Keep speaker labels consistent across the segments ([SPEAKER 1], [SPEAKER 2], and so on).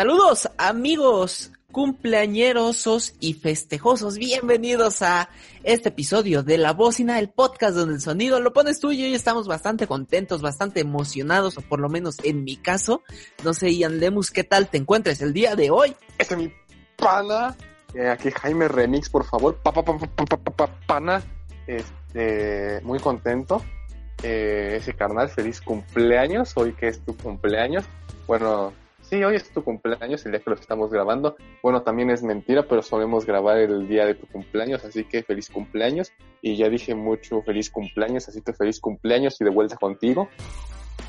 [SPEAKER 1] Saludos amigos cumpleañerosos y festejosos. Bienvenidos a este episodio de La Bocina, el podcast donde el sonido lo pones tú y hoy estamos bastante contentos, bastante emocionados, o por lo menos en mi caso. No sé, Ian Lemus, ¿qué tal te encuentres el día de hoy?
[SPEAKER 2] Este es mi pana. Eh, aquí Jaime Remix, por favor. Pa, pa, pa, pa, pa, pa, pa, pana. Este, muy contento. Eh, ese carnal, feliz cumpleaños. Hoy que es tu cumpleaños. Bueno, sí, hoy es tu cumpleaños, el día que lo estamos grabando. Bueno, también es mentira, pero solemos grabar el día de tu cumpleaños, así que feliz cumpleaños. Y ya dije mucho feliz cumpleaños, así que feliz cumpleaños y de vuelta contigo.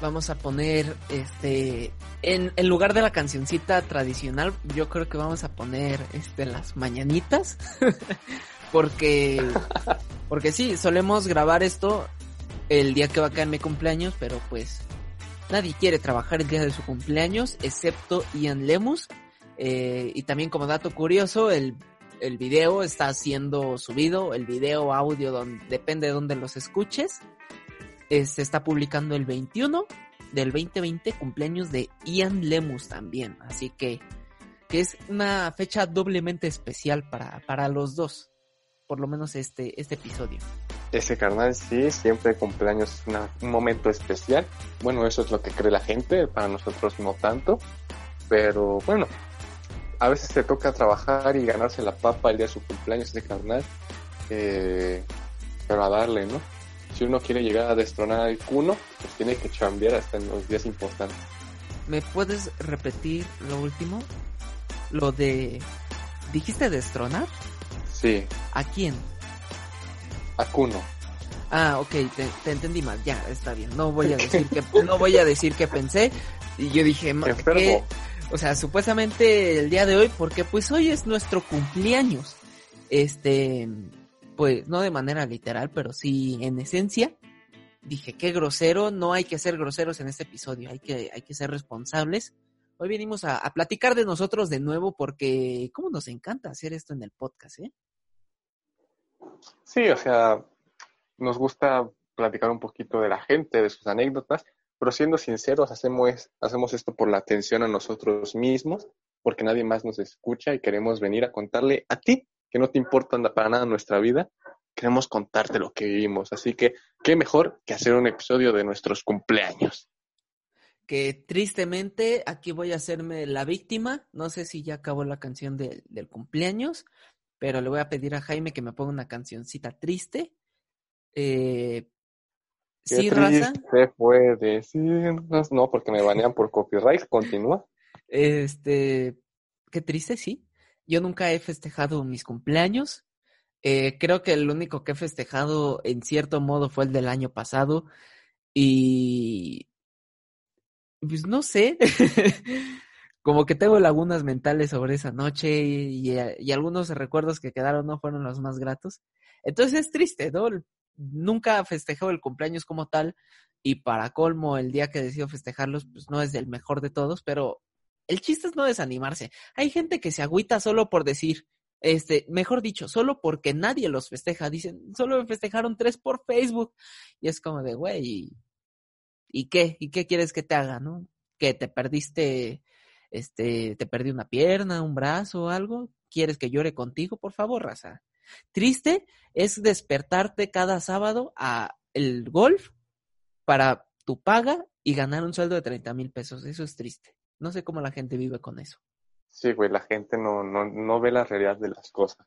[SPEAKER 1] Vamos a poner, este, en, en lugar de la cancioncita tradicional, yo creo que vamos a poner, este, las mañanitas. porque, porque sí, solemos grabar esto el día que va a caer mi cumpleaños, pero pues nadie quiere trabajar el día de su cumpleaños, excepto Ian Lemus. Eh, y también como dato curioso, el, el video está siendo subido, el video, audio, depende de donde los escuches. Eh, se está publicando el 21 del 2020, cumpleaños de Ian Lemus también. Así que, que es una fecha doblemente especial para, para los dos. Por lo menos este, este episodio.
[SPEAKER 2] Ese carnal sí, siempre cumpleaños es una- un momento especial. Bueno, eso es lo que cree la gente, para nosotros no tanto. Pero bueno, a veces te toca trabajar y ganarse la papa el día de su cumpleaños, ese carnal. Eh, pero a darle, ¿no? Si uno quiere llegar a destronar al cuno, pues tiene que chambear hasta en los días importantes.
[SPEAKER 1] ¿Me puedes repetir lo último? Lo de... ¿Dijiste destronar?
[SPEAKER 2] Sí,
[SPEAKER 1] ¿A quién?
[SPEAKER 2] A cuno.
[SPEAKER 1] Ah, ok, te, te entendí mal. Ya, está bien. No voy a decir que no voy a decir que pensé. Y yo dije. ¿qué? o sea, supuestamente el día de hoy, porque pues hoy es nuestro cumpleaños. Este, pues no de manera literal, pero sí en esencia. Dije, qué grosero, no hay que ser groseros en este episodio, hay que, hay que ser responsables. Hoy venimos a, a platicar de nosotros de nuevo porque, ¿cómo nos encanta hacer esto en el podcast, eh?
[SPEAKER 2] Sí, o sea, nos gusta platicar un poquito de la gente, de sus anécdotas, pero siendo sinceros, hacemos, hacemos esto por la atención a nosotros mismos, porque nadie más nos escucha y queremos venir a contarle a ti, que no te importa para nada nuestra vida, queremos contarte lo que vivimos. Así que, ¿qué mejor que hacer un episodio de nuestros cumpleaños?
[SPEAKER 1] que tristemente aquí voy a hacerme la víctima. No sé si ya acabó la canción del cumpleaños, pero le voy a pedir a Jaime que me ponga una cancioncita triste. Eh,
[SPEAKER 2] Qué
[SPEAKER 1] sí, raza.
[SPEAKER 2] triste fue no, porque me banean por copyright, continúa.
[SPEAKER 1] Este, qué triste, sí. Yo nunca he festejado mis cumpleaños. Eh, creo que el único que he festejado en cierto modo fue el del año pasado. Y pues no sé. Como que tengo lagunas mentales sobre esa noche y, y- algunos recuerdos que quedaron no fueron los más gratos. Entonces es triste, ¿no? Nunca festejó el cumpleaños como tal y para colmo el día que decido festejarlos pues no es el mejor de todos, pero el chiste es no desanimarse. Hay gente que se agüita solo por decir, este, mejor dicho, solo porque nadie los festeja. Dicen, solo me festejaron tres por Facebook. Y es como de, güey, ¿y, ¿y qué? ¿Y qué quieres que te haga, no? Que te perdiste, este, te perdí una pierna, un brazo algo. ¿Quieres que llore contigo? Por favor, raza. Triste es despertarte cada sábado a el golf para tu paga y ganar un sueldo de 30 mil pesos. Eso es triste. No sé cómo la gente vive con eso.
[SPEAKER 2] Sí, güey, la gente no, no, no ve la realidad de las cosas.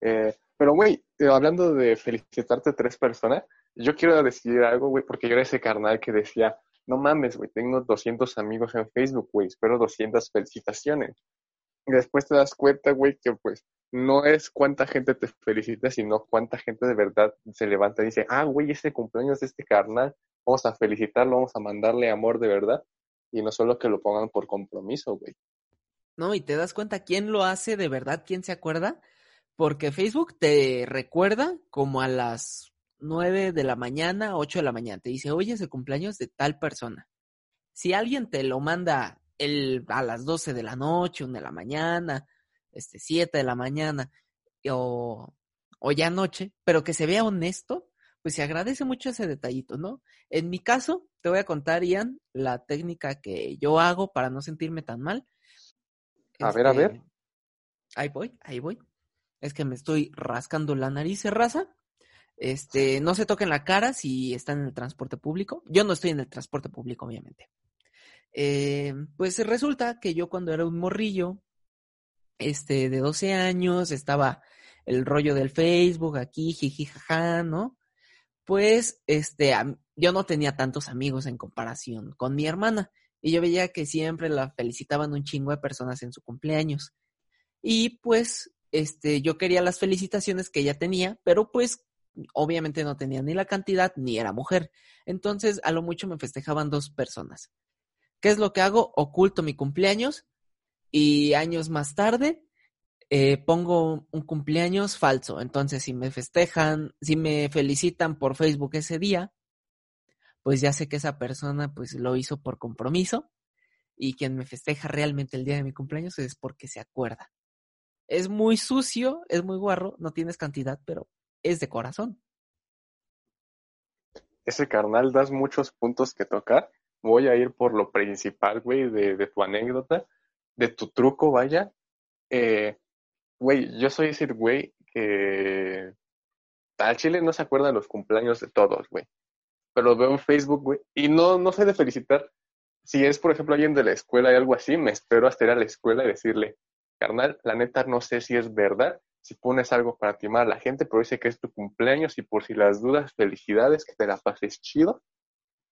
[SPEAKER 2] Eh, pero, güey, eh, hablando de felicitarte tres personas, yo quiero decir algo, güey, porque yo era ese carnal que decía, no mames, güey, tengo 200 amigos en Facebook, güey, espero 200 felicitaciones. Y después te das cuenta, güey, que pues no es cuánta gente te felicita, sino cuánta gente de verdad se levanta y dice, ah, güey, ese cumpleaños de este carnal, vamos a felicitarlo, vamos a mandarle amor de verdad. Y no solo que lo pongan por compromiso, güey.
[SPEAKER 1] ¿no? Y te das cuenta quién lo hace de verdad, quién se acuerda, porque Facebook te recuerda como a las 9 de la mañana, 8 de la mañana, te dice, oye, es el cumpleaños de tal persona. Si alguien te lo manda el, a las 12 de la noche, 1 de la mañana, este, 7 de la mañana, o, o ya noche, pero que se vea honesto, pues se agradece mucho ese detallito, ¿no? En mi caso, te voy a contar, Ian, la técnica que yo hago para no sentirme tan mal
[SPEAKER 2] A ver, a ver.
[SPEAKER 1] Este, ahí voy, ahí voy. Es que me estoy rascando la nariz, ¿se raza? Este, no se toquen la cara si están en el transporte público. Yo no estoy en el transporte público, obviamente. Eh, pues resulta que yo cuando era un morrillo, este, de 12 años, estaba el rollo del Facebook aquí, jiji, jaja, ¿no? Pues, este, yo no tenía tantos amigos en comparación con mi hermana. Y yo veía que siempre la felicitaban un chingo de personas en su cumpleaños. Y pues, este, yo quería las felicitaciones que ella tenía, pero pues, obviamente no tenía ni la cantidad ni era mujer. Entonces, a lo mucho me festejaban dos personas. ¿Qué es lo que hago? Oculto mi cumpleaños y años más tarde eh, pongo un cumpleaños falso. Entonces, si me festejan, si me felicitan por Facebook ese día, pues ya sé que esa persona pues lo hizo por compromiso y quien me festeja realmente el día de mi cumpleaños es porque se acuerda. Es muy sucio, es muy guarro, no tienes cantidad, pero es de corazón.
[SPEAKER 2] Ese carnal das muchos puntos que tocar. Voy a ir por lo principal, güey, de, tu anécdota, de tu truco, vaya. Eh, güey, yo soy ese güey que al chile no se acuerda los cumpleaños de todos, güey pero veo en Facebook, güey, y no, no sé de felicitar. Si es, por ejemplo, alguien de la escuela y algo así, me espero hasta ir a la escuela y decirle, carnal, la neta no sé si es verdad, si pones algo para timar a la gente, pero dice que es tu cumpleaños y por si las dudas, felicidades, que te la pases chido.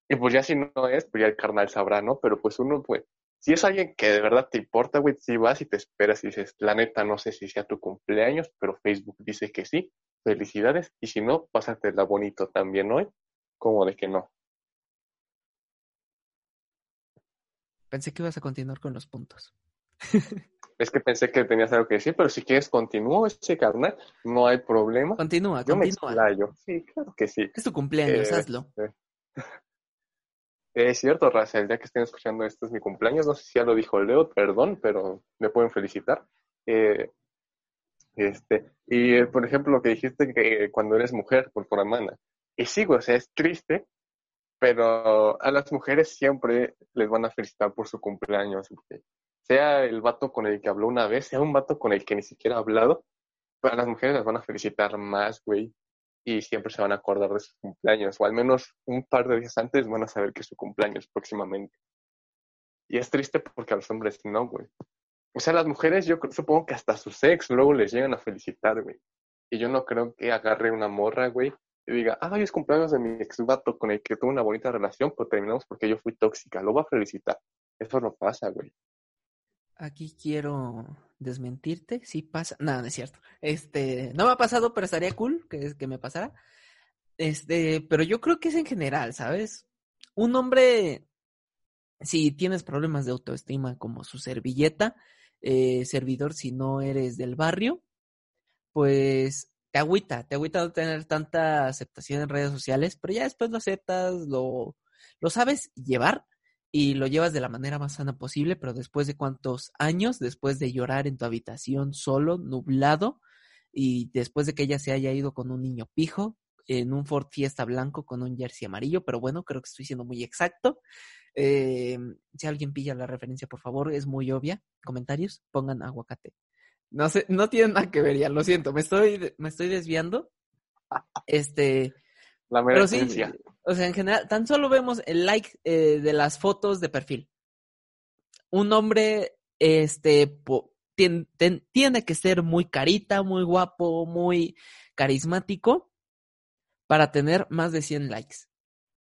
[SPEAKER 2] Y pues ya si no es, pues ya el carnal sabrá, ¿no? Pero pues uno, pues, si es alguien que de verdad te importa, güey, si vas y te esperas y dices, la neta no sé si sea tu cumpleaños, pero Facebook dice que sí, felicidades. Y si no, pásatela bonito también hoy como de que no.
[SPEAKER 1] Pensé que ibas a continuar con los puntos.
[SPEAKER 2] es que pensé que tenías algo que decir, pero si quieres continúo ese carnal, no hay problema.
[SPEAKER 1] Continúa,
[SPEAKER 2] Yo
[SPEAKER 1] continúa.
[SPEAKER 2] Me sí, claro que sí.
[SPEAKER 1] Es tu cumpleaños,
[SPEAKER 2] Eh,
[SPEAKER 1] hazlo.
[SPEAKER 2] eh. Es cierto, Raza, el día que estén escuchando esto es mi cumpleaños, no sé si ya lo dijo Leo, perdón, pero me pueden felicitar. Eh, este, y eh, por ejemplo, lo que dijiste que cuando eres mujer por tu hermana, y sí, o sea, es triste, pero a las mujeres siempre les van a felicitar por su cumpleaños. güey. Sea el vato con el que habló una vez, sea un vato con el que ni siquiera ha hablado, pero a las mujeres las van a felicitar más, güey. Y siempre se van a acordar de sus cumpleaños, o al menos un par de días antes van a saber que es su cumpleaños próximamente. Y es triste porque a los hombres no, güey. O sea, las mujeres, yo supongo que hasta sus ex luego les llegan a felicitar, güey. Y yo no creo que agarre una morra, güey, y diga, ah, hoy es cumpleaños de mi ex vato con el que tuve una bonita relación, pero terminamos porque yo fui tóxica. Lo va a felicitar. Eso no pasa, güey.
[SPEAKER 1] Aquí quiero desmentirte. Sí pasa. No, no es cierto. Este, no me ha pasado, pero estaría cool que, que me pasara. Este, pero yo creo que es en general, ¿sabes? Un hombre, si tienes problemas de autoestima como su servilleta, eh, servidor, si no eres del barrio, pues te agüita, te agüita no tener tanta aceptación en redes sociales, pero ya después lo aceptas, lo, lo sabes llevar y lo llevas de la manera más sana posible, pero después de cuántos años, después de llorar en tu habitación solo, nublado, y después de que ella se haya ido con un niño pijo, en un Ford Fiesta blanco con un jersey amarillo, pero bueno, creo que estoy siendo muy exacto. Eh, si alguien pilla la referencia, por favor, es muy obvia. Comentarios, pongan aguacate. No sé, no tiene nada que ver ya, lo siento, me estoy, me estoy desviando. Este,
[SPEAKER 2] La mera
[SPEAKER 1] pero sí,
[SPEAKER 2] esencia.
[SPEAKER 1] o sea, en general, tan solo vemos el like eh, de las fotos de perfil. Un hombre, este, po- tien- ten- tiene que ser muy carita, muy guapo, muy carismático para tener más de 100 likes.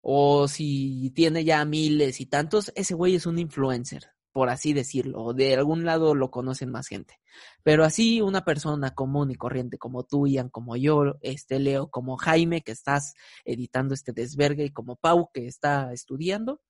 [SPEAKER 1] O si tiene ya miles y tantos, ese güey es un influencer, por así decirlo. O de algún lado lo conocen más gente. Pero así una persona común y corriente como tú, Ian, como yo, este Leo, como Jaime, que estás editando este desvergue, y como Pau, que está estudiando.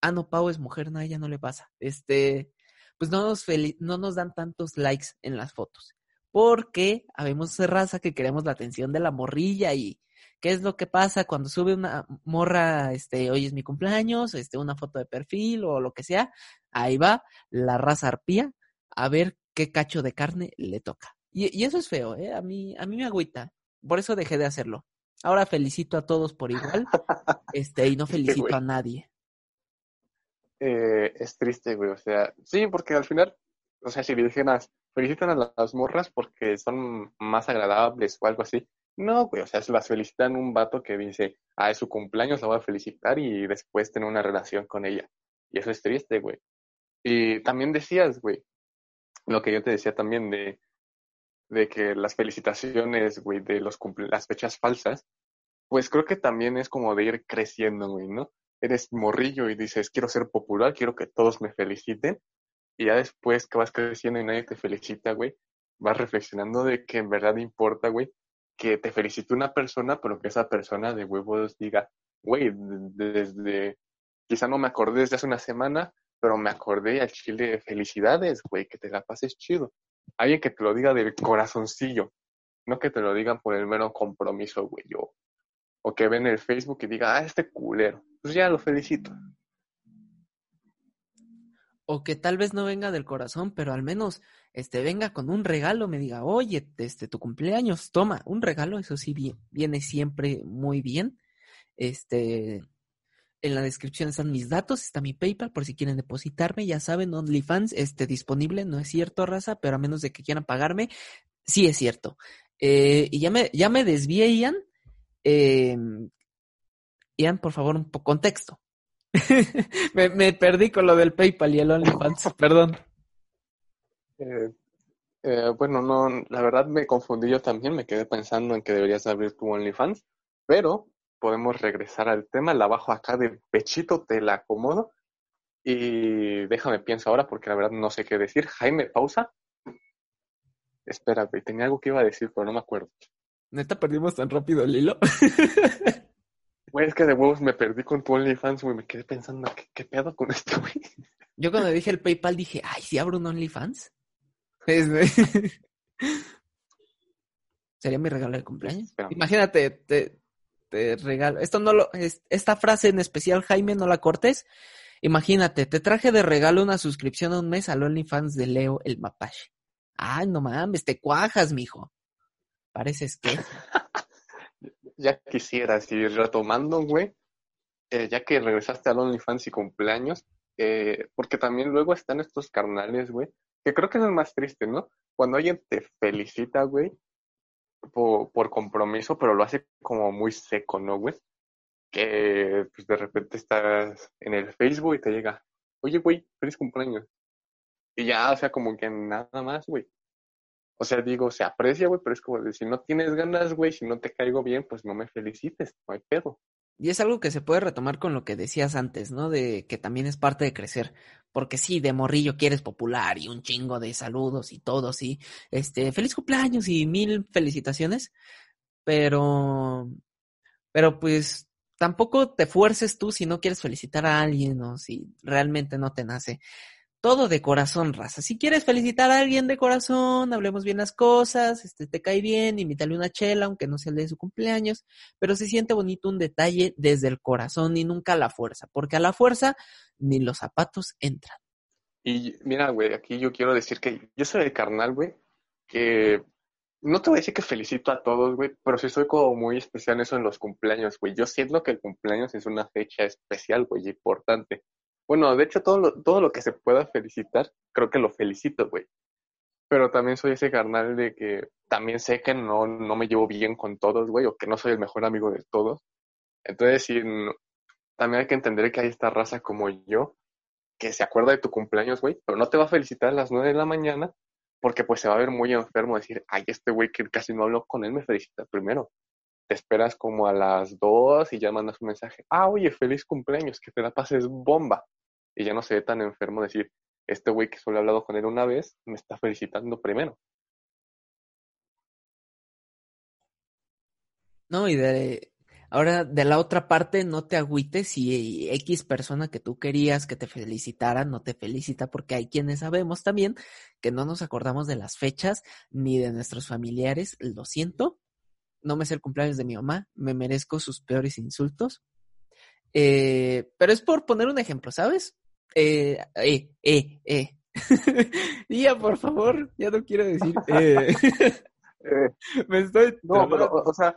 [SPEAKER 1] Ah, no, Pau es mujer, no, a ella no le pasa. Este, pues no nos, no nos dan tantos likes en las fotos. Porque habemos raza que queremos la atención de la morrilla y ¿qué es lo que pasa cuando sube una morra, este, hoy es mi cumpleaños, este, una foto de perfil o lo que sea? Ahí va la raza arpía a ver qué cacho de carne le toca. Y, y eso es feo, ¿eh? A mí, a mí me agüita. Por eso dejé de hacerlo. Ahora felicito a todos por igual, este, y no felicito a nadie.
[SPEAKER 2] Eh, es triste, güey. O sea, sí, porque al final o sea, si le dijeras, felicitan a las morras porque son más agradables o algo así. No, güey, o sea, se las felicitan un vato que dice, ah, es su cumpleaños, la voy a felicitar y después tener una relación con ella. Y eso es triste, güey. Y también decías, güey, lo que yo te decía también de, de que las felicitaciones, güey, de los las fechas falsas, pues creo que también es como de ir creciendo, güey, ¿no? Eres morrillo y dices, quiero ser popular, quiero que todos me feliciten. Y ya después que vas creciendo y nadie te felicita, güey, vas reflexionando de que en verdad importa, güey, que te felicite una persona, pero que esa persona de huevos diga, güey, desde, quizá no me acordé desde hace una semana, pero me acordé al chile, felicidades, güey, que te la pases chido. Alguien que te lo diga del corazoncillo, no que te lo digan por el mero compromiso, güey, yo. O que ven el Facebook y diga, ah, este culero, pues ya lo felicito.
[SPEAKER 1] O que tal vez no venga del corazón, pero al menos este, venga con un regalo, me diga, oye, este, tu cumpleaños, toma, un regalo, eso sí viene siempre muy bien. Este, en la descripción están mis datos, está mi PayPal por si quieren depositarme, ya saben, OnlyFans, este, disponible, no es cierto, raza, pero a menos de que quieran pagarme, sí es cierto. Eh, y ya me, ya me desvié, Ian. Eh, Ian, por favor, un poco contexto. me, me perdí con lo del PayPal y el OnlyFans, perdón.
[SPEAKER 2] Eh, eh, bueno, no, la verdad me confundí yo también, me quedé pensando en que deberías abrir tu OnlyFans, pero podemos regresar al tema, la bajo acá de pechito, te la acomodo y déjame pienso ahora porque la verdad no sé qué decir. Jaime, pausa. Espera, tenía algo que iba a decir, pero no me acuerdo.
[SPEAKER 1] ¿Neta perdimos tan rápido el hilo?
[SPEAKER 2] Güey, es que de huevos me perdí con tu OnlyFans, güey. Me quedé pensando, ¿qué, qué pedo con esto, güey?
[SPEAKER 1] Yo cuando dije el PayPal dije, ay, ¿sí abro un OnlyFans? Sería mi regalo de cumpleaños. Imagínate, te, te regalo. Esto no lo, esta frase en especial, Jaime, no la cortes. Imagínate, te traje de regalo una suscripción a un mes al OnlyFans de Leo el Mapache. Ay, no mames, te cuajas, mijo. Pareces que.
[SPEAKER 2] ya quisieras ir retomando, güey. Eh, ya que regresaste al OnlyFans y cumpleaños, eh, porque también luego están estos carnales, güey, que creo que es el más triste, ¿no? Cuando alguien te felicita, güey, por, compromiso, pero lo hace como muy seco, ¿no, güey? Que pues de repente estás en el Facebook y te llega, oye, güey, feliz cumpleaños. Y ya, o sea, como que nada más, güey. O sea, digo, se aprecia, güey, pero es como de si no tienes ganas, güey, si no te caigo bien, pues no me felicites, no hay pedo.
[SPEAKER 1] Y es algo que se puede retomar con lo que decías antes, ¿no? De que también es parte de crecer. Porque sí, de morrillo quieres popular y un chingo de saludos y todo, sí. Este, feliz cumpleaños y mil felicitaciones. Pero, pero pues tampoco te fuerces tú si no quieres felicitar a alguien o si realmente no te nace todo de corazón, raza. Si quieres felicitar a alguien de corazón, hablemos bien las cosas, este te cae bien, invítale una chela, aunque no sea el de su cumpleaños, pero se siente bonito un detalle desde el corazón y nunca a la fuerza, porque a la fuerza ni los zapatos entran.
[SPEAKER 2] Y mira, güey, aquí yo quiero decir que yo soy el carnal, güey, que no te voy a decir que felicito a todos, güey, pero sí soy como muy especial en eso en los cumpleaños, güey. Yo siento que el cumpleaños es una fecha especial, güey, importante. Bueno, de hecho, todo lo, todo lo que se pueda felicitar, creo que lo felicito, güey. Pero también soy ese carnal de que también sé que no, no me llevo bien con todos, güey, o que no soy el mejor amigo de todos. Entonces, sí, también hay que entender que hay esta raza como yo, que se acuerda de tu cumpleaños, güey, pero no te va a felicitar a las nueve de la mañana, porque pues se va a ver muy enfermo decir, ay, este güey que casi no hablo con él me felicita primero. Esperas como a las dos y ya mandas un mensaje, ah, oye, feliz cumpleaños, que te la pases bomba y ya no se ve tan enfermo decir, este güey que solo he hablado con él una vez, me está felicitando primero.
[SPEAKER 1] No, y de ahora de la otra parte, no te agüites si X persona que tú querías que te felicitara no te felicita, porque hay quienes sabemos también que no nos acordamos de las fechas ni de nuestros familiares. Lo siento, no me sé el cumpleaños de mi mamá, me merezco sus peores insultos. Eh, pero es por poner un ejemplo, ¿sabes? eh, eh, eh, eh. ya, por favor, ya no quiero decir eh.
[SPEAKER 2] eh. Me estoy... No, pero, o sea,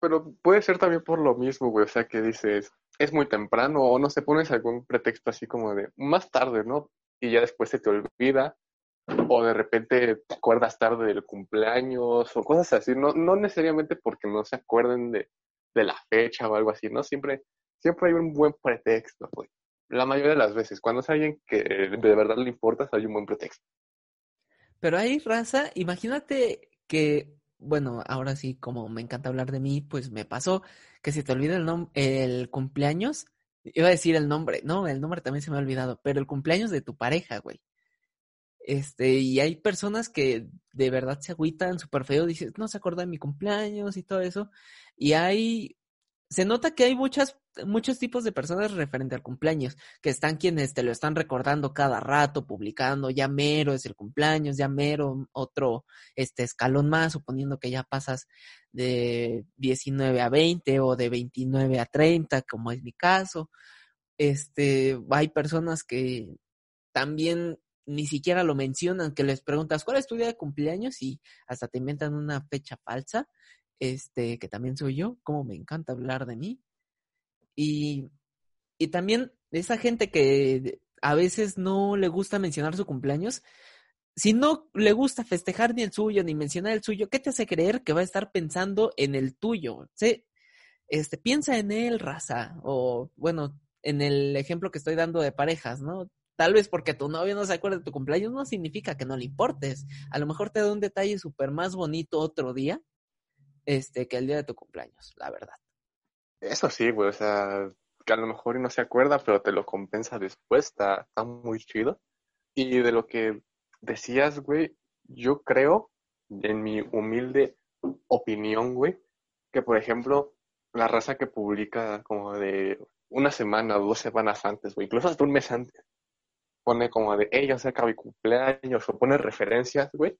[SPEAKER 2] pero puede ser también por lo mismo, güey, o sea, que dices, es muy temprano, o no se pones algún pretexto así como de más tarde, ¿no? Y ya después se te olvida, o de repente te acuerdas tarde del cumpleaños o cosas así, no, no necesariamente porque no se acuerden de, de la fecha o algo así, ¿no? Siempre, siempre hay un buen pretexto, güey. La mayoría de las veces, cuando es alguien que de verdad le importa, hay un buen pretexto.
[SPEAKER 1] Pero hay raza, imagínate que, bueno, ahora sí, como me encanta hablar de mí, pues me pasó que si te olvida el, el cumpleaños, iba a decir el nombre, no, el nombre también se me ha olvidado, pero el cumpleaños de tu pareja, güey. Este, y hay personas que de verdad se agüitan súper feo, dices, no se acuerda de mi cumpleaños y todo eso. Y hay, se nota que hay muchas, muchos tipos de personas referente al cumpleaños, que están quienes te lo están recordando cada rato, publicando, ya mero es el cumpleaños, ya mero otro este escalón más, suponiendo que ya pasas de 19 a 20 o de 29 a 30, como es mi caso. Este, hay personas que también ni siquiera lo mencionan, que les preguntas, ¿cuál es tu día de cumpleaños? Y hasta te inventan una fecha falsa, este, que también soy yo, como me encanta hablar de mí. Y, y también esa gente que a veces no le gusta mencionar su cumpleaños, si no le gusta festejar ni el suyo, ni mencionar el suyo, ¿qué te hace creer que va a estar pensando en el tuyo? ¿Sí? Este, piensa en él, raza, o bueno, en el ejemplo que estoy dando de parejas, ¿no? Tal vez porque tu novio no se acuerda de tu cumpleaños no significa que no le importes. A lo mejor te da un detalle súper más bonito otro día este, que el día de tu cumpleaños, la verdad.
[SPEAKER 2] Eso sí, güey, o sea, que a lo mejor no se acuerda, pero te lo compensa después, está, está muy chido. Y de lo que decías, güey, yo creo, en mi humilde opinión, güey, que por ejemplo, la raza que publica como de una semana o dos semanas antes, güey, incluso hasta un mes antes, pone como de, se acaba mi cumpleaños, o pone referencias, güey.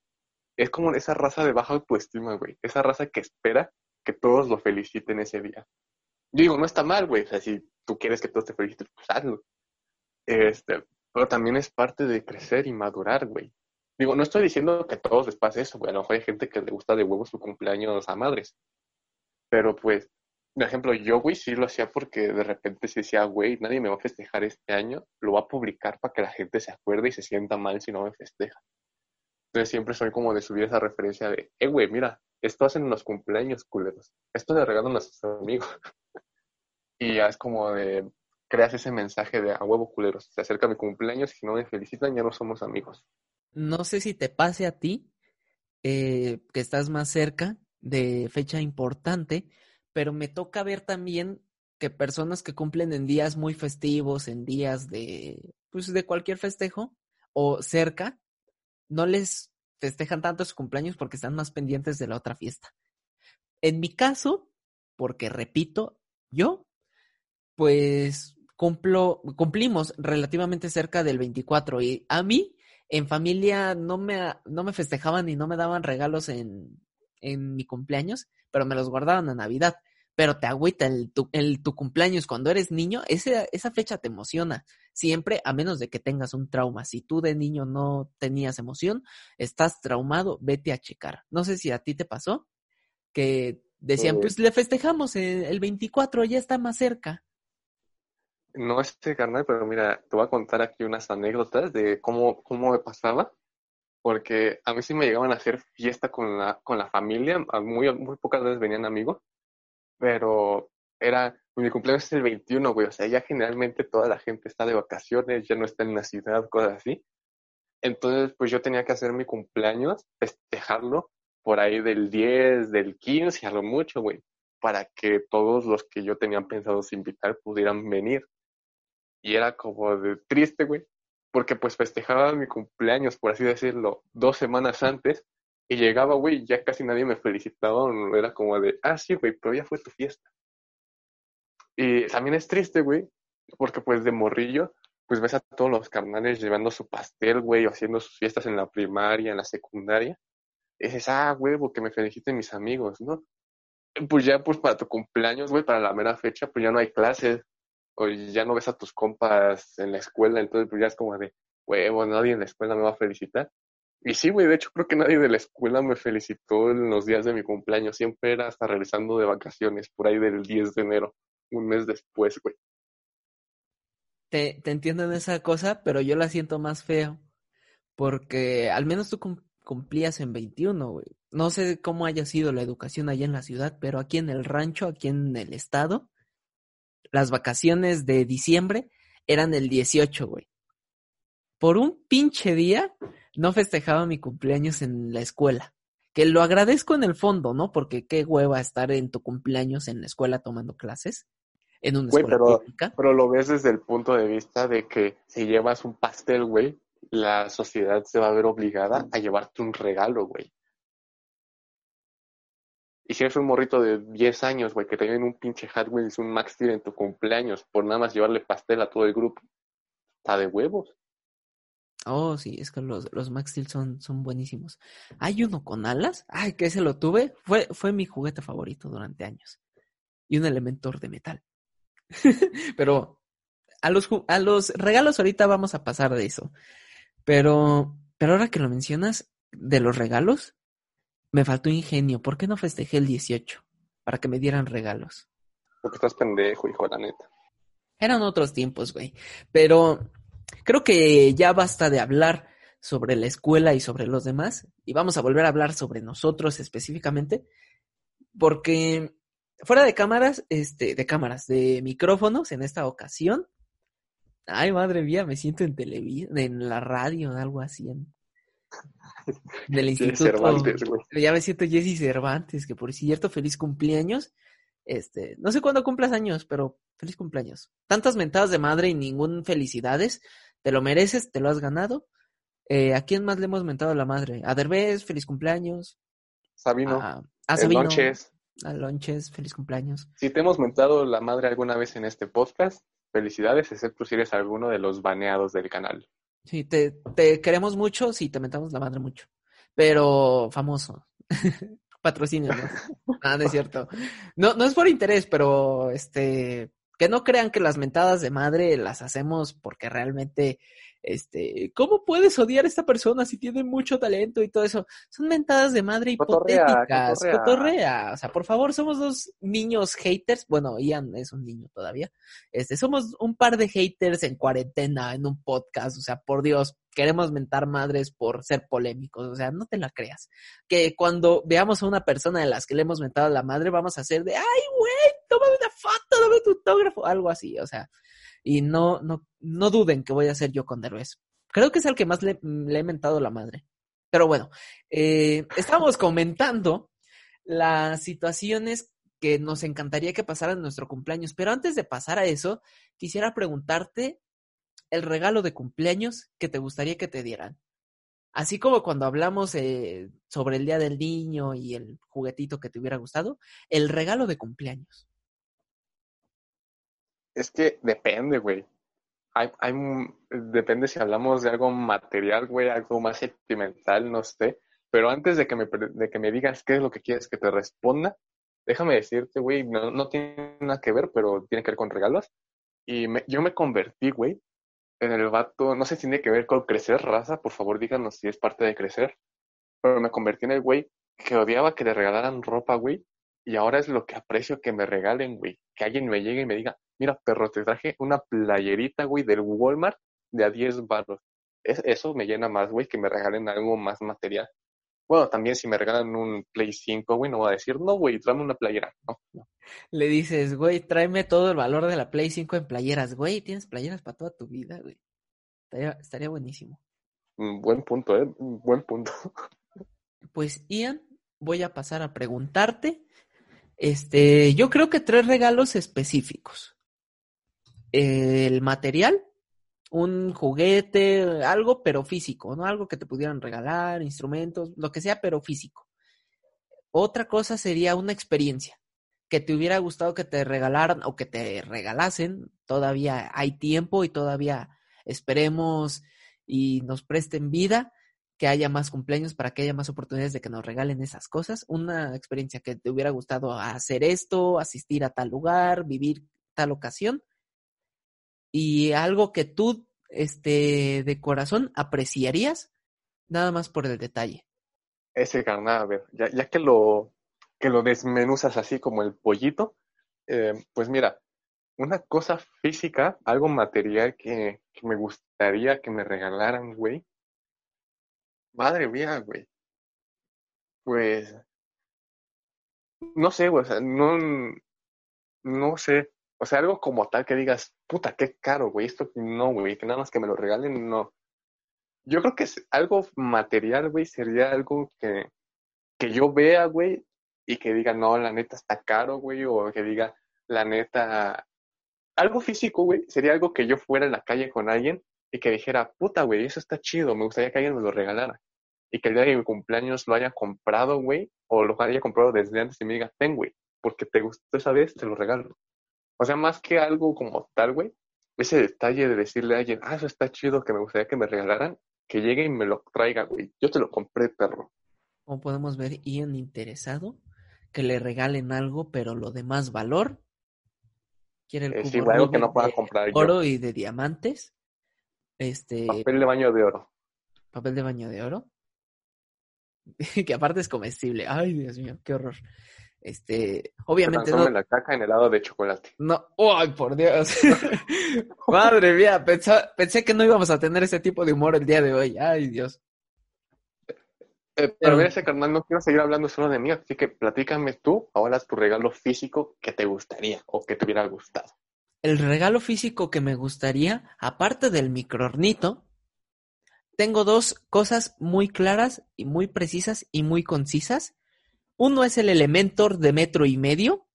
[SPEAKER 2] Es como esa raza de baja autoestima, güey. Esa raza que espera que todos lo feliciten ese día. Yo digo, no está mal, güey. O sea, si tú quieres que todos te feliciten, pues hazlo. Este, pero también es parte de crecer y madurar, güey. Digo, no estoy diciendo que a todos les pase eso, güey. A lo mejor hay gente que le gusta de huevo su cumpleaños a madres. Pero pues, por ejemplo, yo, güey, sí lo hacía porque de repente se decía, güey, nadie me va a festejar este año, lo va a publicar para que la gente se acuerde y se sienta mal si no me festeja. Entonces siempre soy como de subir esa referencia de, eh, güey, mira, esto hacen los cumpleaños, culeros. Esto le regalan a sus amigos. y ya es como de, creas ese mensaje de, a huevo, culeros, se acerca mi cumpleaños si no me felicitan ya no somos amigos.
[SPEAKER 1] No sé si te pase a ti, eh, que estás más cerca de fecha importante, pero me toca ver también que personas que cumplen en días muy festivos, en días de, pues de cualquier festejo o cerca, no les festejan tanto su cumpleaños porque están más pendientes de la otra fiesta. En mi caso, porque repito, yo, pues cumplo, cumplimos relativamente cerca del 24 y a mí en familia no me, no me festejaban y no me daban regalos en, en mi cumpleaños, pero me los guardaban a Navidad. Pero te agüita el tu, el, tu cumpleaños cuando eres niño, ese, esa fecha te emociona. Siempre, a menos de que tengas un trauma. Si tú de niño no tenías emoción, estás traumado, vete a checar. No sé si a ti te pasó que decían, pues le festejamos el, el 24, ya está más cerca.
[SPEAKER 2] No este carnal, pero mira, te voy a contar aquí unas anécdotas de cómo, cómo me pasaba porque a mí sí me llegaban a hacer fiesta con la, con la familia, muy, muy pocas veces venían amigos, pero era, mi cumpleaños es el 21, güey, o sea, ya generalmente toda la gente está de vacaciones, ya no está en la ciudad, cosas así. Entonces, pues yo tenía que hacer mi cumpleaños, festejarlo por ahí del 10, del 15, a lo mucho, güey, para que todos los que yo tenía pensados invitar pudieran venir. Y era como de triste, güey, porque pues festejaba mi cumpleaños, por así decirlo, dos semanas antes, y llegaba, güey, ya casi nadie me felicitaba, era como de, ah, sí, güey, pero ya fue tu fiesta. Y también es triste, güey, porque pues de morrillo, pues ves a todos los carnales llevando su pastel, güey, o haciendo sus fiestas en la primaria, en la secundaria, y dices, ah, güey, que me feliciten mis amigos, ¿no? Pues ya, pues para tu cumpleaños, güey, para la mera fecha, pues ya no hay clases, o ya no ves a tus compas en la escuela, entonces pues ya es como de, huevo, nadie en la escuela me va a felicitar. Y sí, güey, de hecho creo que nadie de la escuela me felicitó en los días de mi cumpleaños, siempre era hasta regresando de vacaciones, por ahí del 10 de enero, un mes después, güey.
[SPEAKER 1] Te, te entiendo en esa cosa, pero yo la siento más feo, porque al menos tú cumplías en 21, güey. No sé cómo haya sido la educación allá en la ciudad, pero aquí en el rancho, aquí en el estado, las vacaciones de diciembre eran el 18, güey. Por un pinche día no festejaba mi cumpleaños en la escuela. Que lo agradezco en el fondo, ¿no? Porque qué hueva estar en tu cumpleaños en la escuela tomando clases. En una escuela
[SPEAKER 2] pero, pero lo ves desde el punto de vista de que si llevas un pastel, güey, la sociedad se va a ver obligada a llevarte un regalo, güey. Y si eres un morrito de 10 años, güey, que te lleven un pinche Hot Wheels, un Max Steel en tu cumpleaños, por nada más llevarle pastel a todo el grupo, está de huevos.
[SPEAKER 1] Oh, sí, es que los, los Max Steel son, son buenísimos. Hay uno con alas. Ay, que ese lo tuve. Fue, fue mi juguete favorito durante años. Y un elementor de metal. Pero a los, a los regalos ahorita vamos a pasar de eso. Pero, pero ahora que lo mencionas, de los regalos, me faltó ingenio. ¿Por qué no festejé el 18? Para que me dieran regalos.
[SPEAKER 2] Porque estás pendejo, hijo, la neta.
[SPEAKER 1] Eran otros tiempos, güey. Pero creo que ya basta de hablar sobre la escuela y sobre los demás. Y vamos a volver a hablar sobre nosotros específicamente. Porque fuera de cámaras, este, de cámaras, de micrófonos en esta ocasión. Ay, madre mía, me siento en televisión, en la radio, algo así. En, del instituto. ya me siento Jesse Cervantes, que por cierto, feliz cumpleaños. Este, no sé cuándo cumplas años, pero feliz cumpleaños. Tantas mentadas de madre y ningún felicidades. Te lo mereces, te lo has ganado. Eh, ¿A quién más le hemos mentado la madre? A Derbez, feliz cumpleaños.
[SPEAKER 2] Sabino.
[SPEAKER 1] A, a Sabino. Lonches. A Lonches, feliz cumpleaños.
[SPEAKER 2] Si te hemos mentado la madre alguna vez en este podcast, felicidades, excepto si eres alguno de los baneados del canal.
[SPEAKER 1] Sí, te, te queremos mucho, sí, te mentamos la madre mucho. Pero famoso. Patrocinio, ¿no? ah, no es cierto. No, no es por interés, pero este, que no crean que las mentadas de madre las hacemos porque realmente este, ¿cómo puedes odiar a esta persona si tiene mucho talento y todo eso? Son mentadas de madre hipotéticas, cotorrea. O sea, por favor, somos dos niños haters. Bueno, Ian es un niño todavía. Este, somos un par de haters en cuarentena, en un podcast. O sea, por Dios, queremos mentar madres por ser polémicos. O sea, no te la creas. Que cuando veamos a una persona de las que le hemos mentado a la madre, vamos a hacer de, ay, güey, tómame una foto, dame tu autógrafo, algo así. O sea, y no, no, no duden que voy a ser yo con Derbez. Creo que es el que más le, he mentado la madre. Pero bueno, eh, estamos comentando las situaciones que nos encantaría que pasaran en nuestro cumpleaños. Pero antes de pasar a eso, quisiera preguntarte el regalo de cumpleaños que te gustaría que te dieran. Así como cuando hablamos eh, sobre el Día del Niño y el juguetito que te hubiera gustado, el regalo de cumpleaños.
[SPEAKER 2] Es que depende, güey. Hay, hay, depende si hablamos de algo material, güey, algo más sentimental, no sé. Pero antes de que me, de que me digas qué es lo que quieres que te responda, déjame decirte, güey, no, no tiene nada que ver, pero tiene que ver con regalos. Y yo me convertí, güey, en el vato, no sé si tiene que ver con crecer, raza, por favor díganos si es parte de crecer. Pero me convertí en el güey que odiaba que le regalaran ropa, güey. Y ahora es lo que aprecio que me regalen, güey. Que alguien me llegue y me diga, mira, perro, te traje una playerita, güey, del Walmart de a 10 baros. eso me llena más, güey, que me regalen algo más material. Bueno, también si me regalan un Play 5, güey, no voy a decir, no, güey, tráeme una playera. No, no.
[SPEAKER 1] Le dices, güey, tráeme todo el valor de la Play 5 en playeras. Güey, tienes playeras para toda tu vida, güey. Estaría, estaría buenísimo.
[SPEAKER 2] buen punto, ¿eh? buen punto.
[SPEAKER 1] Pues, Ian, voy a pasar a preguntarte. Este, yo creo que tres regalos específicos el material, un juguete, algo, pero físico, ¿no? Algo que te pudieran regalar, instrumentos, lo que sea, pero físico. Otra cosa sería una experiencia que te hubiera gustado que te regalaran o que te regalasen. Todavía hay tiempo y todavía esperemos y nos presten vida, que haya más cumpleaños para que haya más oportunidades de que nos regalen esas cosas. Una experiencia que te hubiera gustado hacer esto, asistir a tal lugar, vivir tal ocasión y algo que tú, este, de corazón apreciarías, nada más por el detalle.
[SPEAKER 2] Ese ver, ya, ya que lo, que lo desmenuzas así como el pollito, eh, pues mira, una cosa física, algo material que, que, me gustaría que me regalaran, güey, Madre mía, güey. Pues, no sé, güey, o sea, no, no sé. O sea, algo como tal que digas, puta, qué caro, güey, esto no, güey, que nada más que me lo regalen, no. Yo creo que es algo material, güey, sería algo que, que yo vea, güey, y que diga, no, la neta está caro, güey, o que diga, la neta, algo físico, güey, sería algo que yo fuera en la calle con alguien y que dijera, puta, güey, eso está chido, me gustaría que alguien me lo regalara. Y que el día de mi cumpleaños lo haya comprado, güey, o lo haya comprado desde antes y me diga, ten, güey, porque te gustó esa vez, te lo regalo. O sea, más que algo como tal, güey, ese detalle de decirle a alguien, ah, eso está chido, que me gustaría que me regalaran, que llegue y me lo traiga, güey. Yo te lo compré, perro.
[SPEAKER 1] Como podemos ver, Ian interesado, que le regalen algo, pero lo de más valor. Quiere el
[SPEAKER 2] Es
[SPEAKER 1] cubo
[SPEAKER 2] igual algo que no pueda comprar yo.
[SPEAKER 1] oro y de diamantes. Este,
[SPEAKER 2] Papel de baño de oro.
[SPEAKER 1] papel de baño de oro. que aparte es comestible. Ay, Dios mío, qué horror. Este, obviamente no,
[SPEAKER 2] la caca en helado de chocolate.
[SPEAKER 1] no, ¡ay, por Dios! Madre mía, pensa- pensé que no íbamos a tener ese tipo de humor el día de hoy. Ay, Dios.
[SPEAKER 2] Eh, pero mira ese carnal, no quiero seguir hablando solo de mí, así que platícame tú, ahora tu regalo físico que te gustaría o que te hubiera gustado.
[SPEAKER 1] El regalo físico que me gustaría, aparte del microornito, tengo dos cosas muy claras y muy precisas y muy concisas. Uno es el Elementor de metro y medio,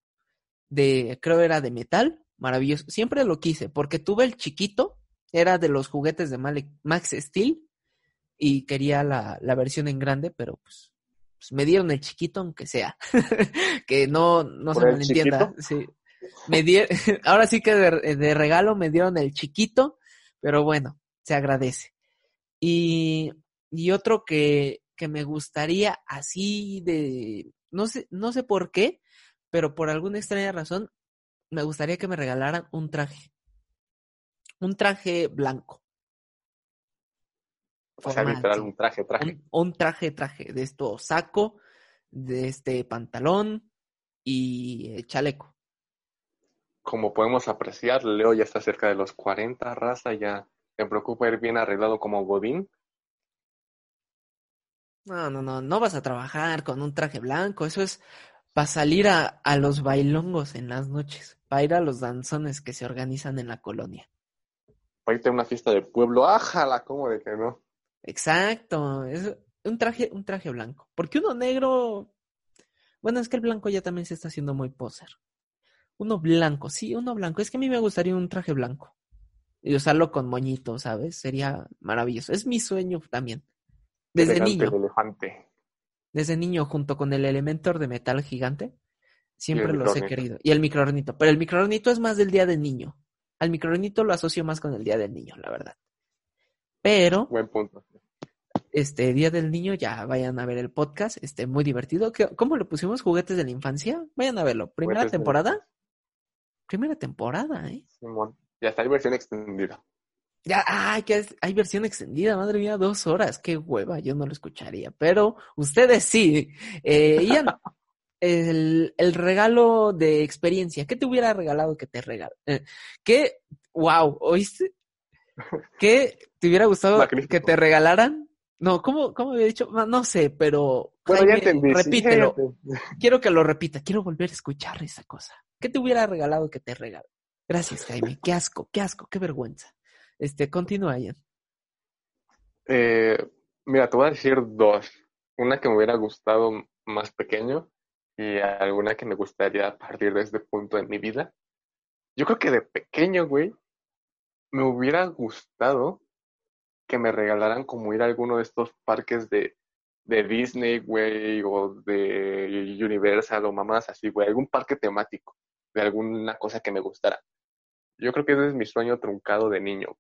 [SPEAKER 1] de, creo era de metal, maravilloso. Siempre lo quise, porque tuve el chiquito, era de los juguetes de Max Steel, y quería la, la versión en grande, pero pues, pues me dieron el chiquito, aunque sea. que no, no se
[SPEAKER 2] ¿Por el
[SPEAKER 1] malentienda. Sí. Me die- ahora sí que de, de regalo me dieron el chiquito, pero bueno, se agradece. Y, y otro que, que me gustaría así de, no sé, no sé por qué, pero por alguna extraña razón, me gustaría que me regalaran un traje. Un traje blanco.
[SPEAKER 2] O sea,
[SPEAKER 1] Formal,
[SPEAKER 2] literal,
[SPEAKER 1] sí.
[SPEAKER 2] un traje, traje.
[SPEAKER 1] Un, un traje, traje, de esto saco, de este pantalón y eh, chaleco.
[SPEAKER 2] Como podemos apreciar, Leo ya está cerca de los 40, raza, ya me preocupa ir bien arreglado como Godín.
[SPEAKER 1] No, no, no, no vas a trabajar con un traje blanco, eso es para salir a, a los bailongos en las noches, para ir a los danzones que se organizan en la colonia.
[SPEAKER 2] Para irte a una fiesta de pueblo, ájala, ¿cómo de que no?
[SPEAKER 1] Exacto, es un traje, un traje blanco. Porque uno negro, bueno, es que el blanco ya también se está haciendo muy poser. Uno blanco, sí, uno blanco. Es que a mí me gustaría un traje blanco. Y usarlo con moñito, ¿sabes? Sería maravilloso. Es mi sueño también. Desde niño.
[SPEAKER 2] el elefante.
[SPEAKER 1] Desde niño, junto con el Elementor de metal gigante, siempre los he querido. Y el microornito. Pero el microornito es más del día del niño. Al microornito lo asocio más con el día del niño, la verdad. Pero,
[SPEAKER 2] Buen punto.
[SPEAKER 1] este Día del Niño, ya vayan a ver el podcast, este, muy divertido. ¿Qué- ¿Cómo lo pusimos? ¿Juguetes de la infancia? Vayan a verlo. ¿Primera temporada? Primera temporada, ¿eh?
[SPEAKER 2] Simón. Ya está, versión extendida.
[SPEAKER 1] Ya, ay, que es- hay versión extendida, madre mía, dos horas, qué hueva, yo no lo escucharía, pero ustedes sí. Eh, Ian, el, el regalo de experiencia, ¿qué te hubiera regalado que te regalo? Eh, ¿Qué, wow, oíste? ¿Qué te hubiera gustado
[SPEAKER 2] Magnífico.
[SPEAKER 1] que te regalaran? No, ¿cómo, cómo había dicho? No, no sé, pero
[SPEAKER 2] Bueno, ya
[SPEAKER 1] Jaime,
[SPEAKER 2] entendí. sí,
[SPEAKER 1] repítelo.
[SPEAKER 2] ya entendí.
[SPEAKER 1] Quiero que lo repita, quiero volver a escuchar esa cosa. ¿Qué te hubiera regalado que te regalo? Gracias, Jaime. Qué asco, qué asco, qué vergüenza. Este, continúa, Ian.
[SPEAKER 2] Eh, mira, te voy a decir dos. Una que me hubiera gustado más pequeño y alguna que me gustaría partir de este punto en mi vida. Yo creo que de pequeño, güey, me hubiera gustado que me regalaran como ir a alguno de estos parques de, de Disney, güey, o de Universal o mamás así, güey, algún parque temático de alguna cosa que me gustara. Yo creo que ese es mi sueño truncado de niño,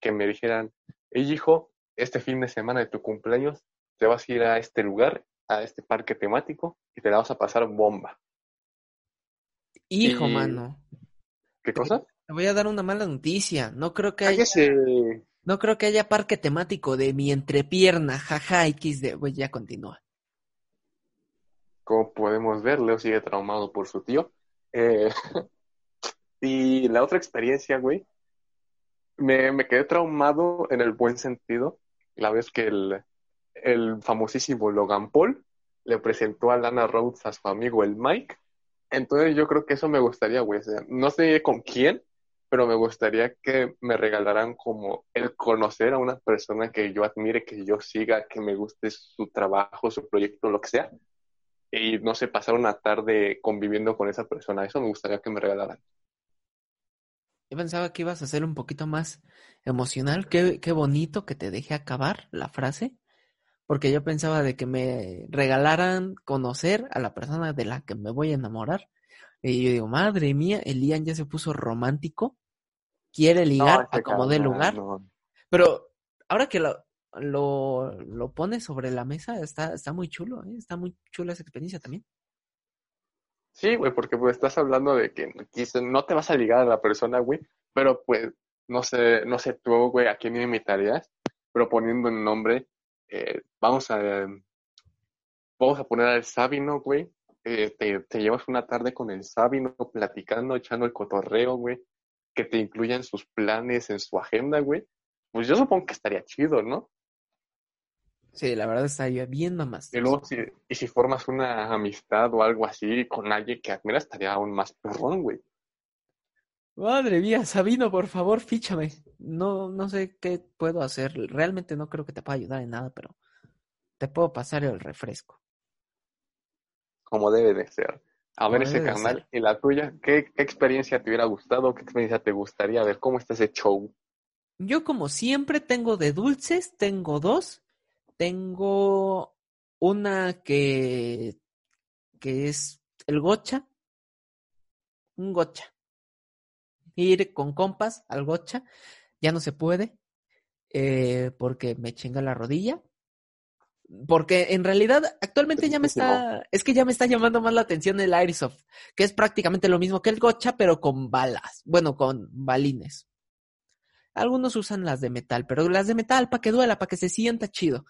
[SPEAKER 2] que me dijeran, hey hijo, este fin de semana de tu cumpleaños te vas a ir a este lugar, a este parque temático y te la vas a pasar bomba.
[SPEAKER 1] Hijo,
[SPEAKER 2] Y-
[SPEAKER 1] mano.
[SPEAKER 2] ¿Qué cosa?
[SPEAKER 1] Te voy a dar una mala noticia. No creo que haya,
[SPEAKER 2] Cállese.
[SPEAKER 1] no creo que haya parque temático de mi entrepierna, jaja, XD. Pues ya continúa.
[SPEAKER 2] Como podemos ver, Leo sigue traumado por su tío. Eh, y la otra experiencia, güey, me, me quedé traumado en el buen sentido la vez que el, el famosísimo Logan Paul le presentó a Lana Rhodes a su amigo el Mike. Entonces yo creo que eso me gustaría, güey. no sé con quién, pero me gustaría que me regalaran como el conocer a una persona que yo admire, que yo siga, que me guste su trabajo, su proyecto, lo que sea. Y no sé, pasar una tarde conviviendo con esa persona. Eso me gustaría que me regalaran.
[SPEAKER 1] Yo pensaba que ibas a ser un poquito más emocional. Qué, qué bonito que te deje acabar la frase. Porque yo pensaba de que me regalaran conocer a la persona de la que me voy a enamorar. Y yo digo, madre mía, Elian ya se puso romántico. Quiere ligar a como dé lugar. Pero ahora que lo, lo, lo pones sobre la mesa, está, está muy chulo, ¿eh? está muy chula esa experiencia también.
[SPEAKER 2] Sí, güey, porque pues estás hablando de que no te vas a ligar a la persona, güey, pero pues no sé, no sé tú, güey, a quién invitarías, pero poniendo un nombre, eh, vamos a vamos a poner al Sabino, güey, eh, te, te, llevas una tarde con el Sabino platicando, echando el cotorreo, güey, que te incluyan sus planes en su agenda, güey, pues yo supongo que estaría chido, ¿no?
[SPEAKER 1] Sí, la verdad estaría bien mamás.
[SPEAKER 2] Y luego, si, y si formas una amistad o algo así con alguien que admiras, estaría aún más perrón, güey.
[SPEAKER 1] Madre mía, Sabino, por favor, fíchame. No, no sé qué puedo hacer. Realmente no creo que te pueda ayudar en nada, pero te puedo pasar el refresco.
[SPEAKER 2] Como debe de ser. A ver ese canal y la tuya, ¿qué, ¿qué, experiencia te hubiera gustado? ¿Qué experiencia te gustaría ver? ¿Cómo está ese show?
[SPEAKER 1] Yo como siempre tengo de dulces, tengo dos. Tengo una que, que es el gocha. Un gocha. Ir con compas al gocha. Ya no se puede. Eh, porque me chinga la rodilla. Porque en realidad actualmente ya me está, es que ya me está llamando más la atención el Airsoft, que es prácticamente lo mismo que el gocha, pero con balas, bueno, con balines. Algunos usan las de metal, pero las de metal para que duela, para que se sienta chido.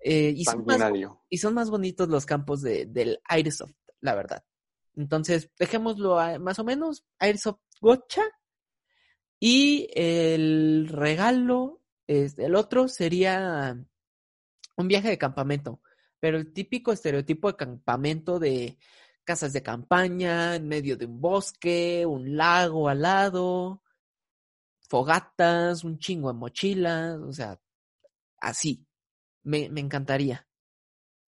[SPEAKER 1] Eh, y, son más, y, son más, bonitos los campos de, del Airsoft, la verdad. Entonces, dejémoslo más o menos, Airsoft Gocha. Y el regalo, este, el otro sería un viaje de campamento, pero el típico estereotipo de campamento de casas de campaña, en medio de un bosque, un lago al lado, fogatas, un chingo de mochilas, o sea, así. Me, me encantaría.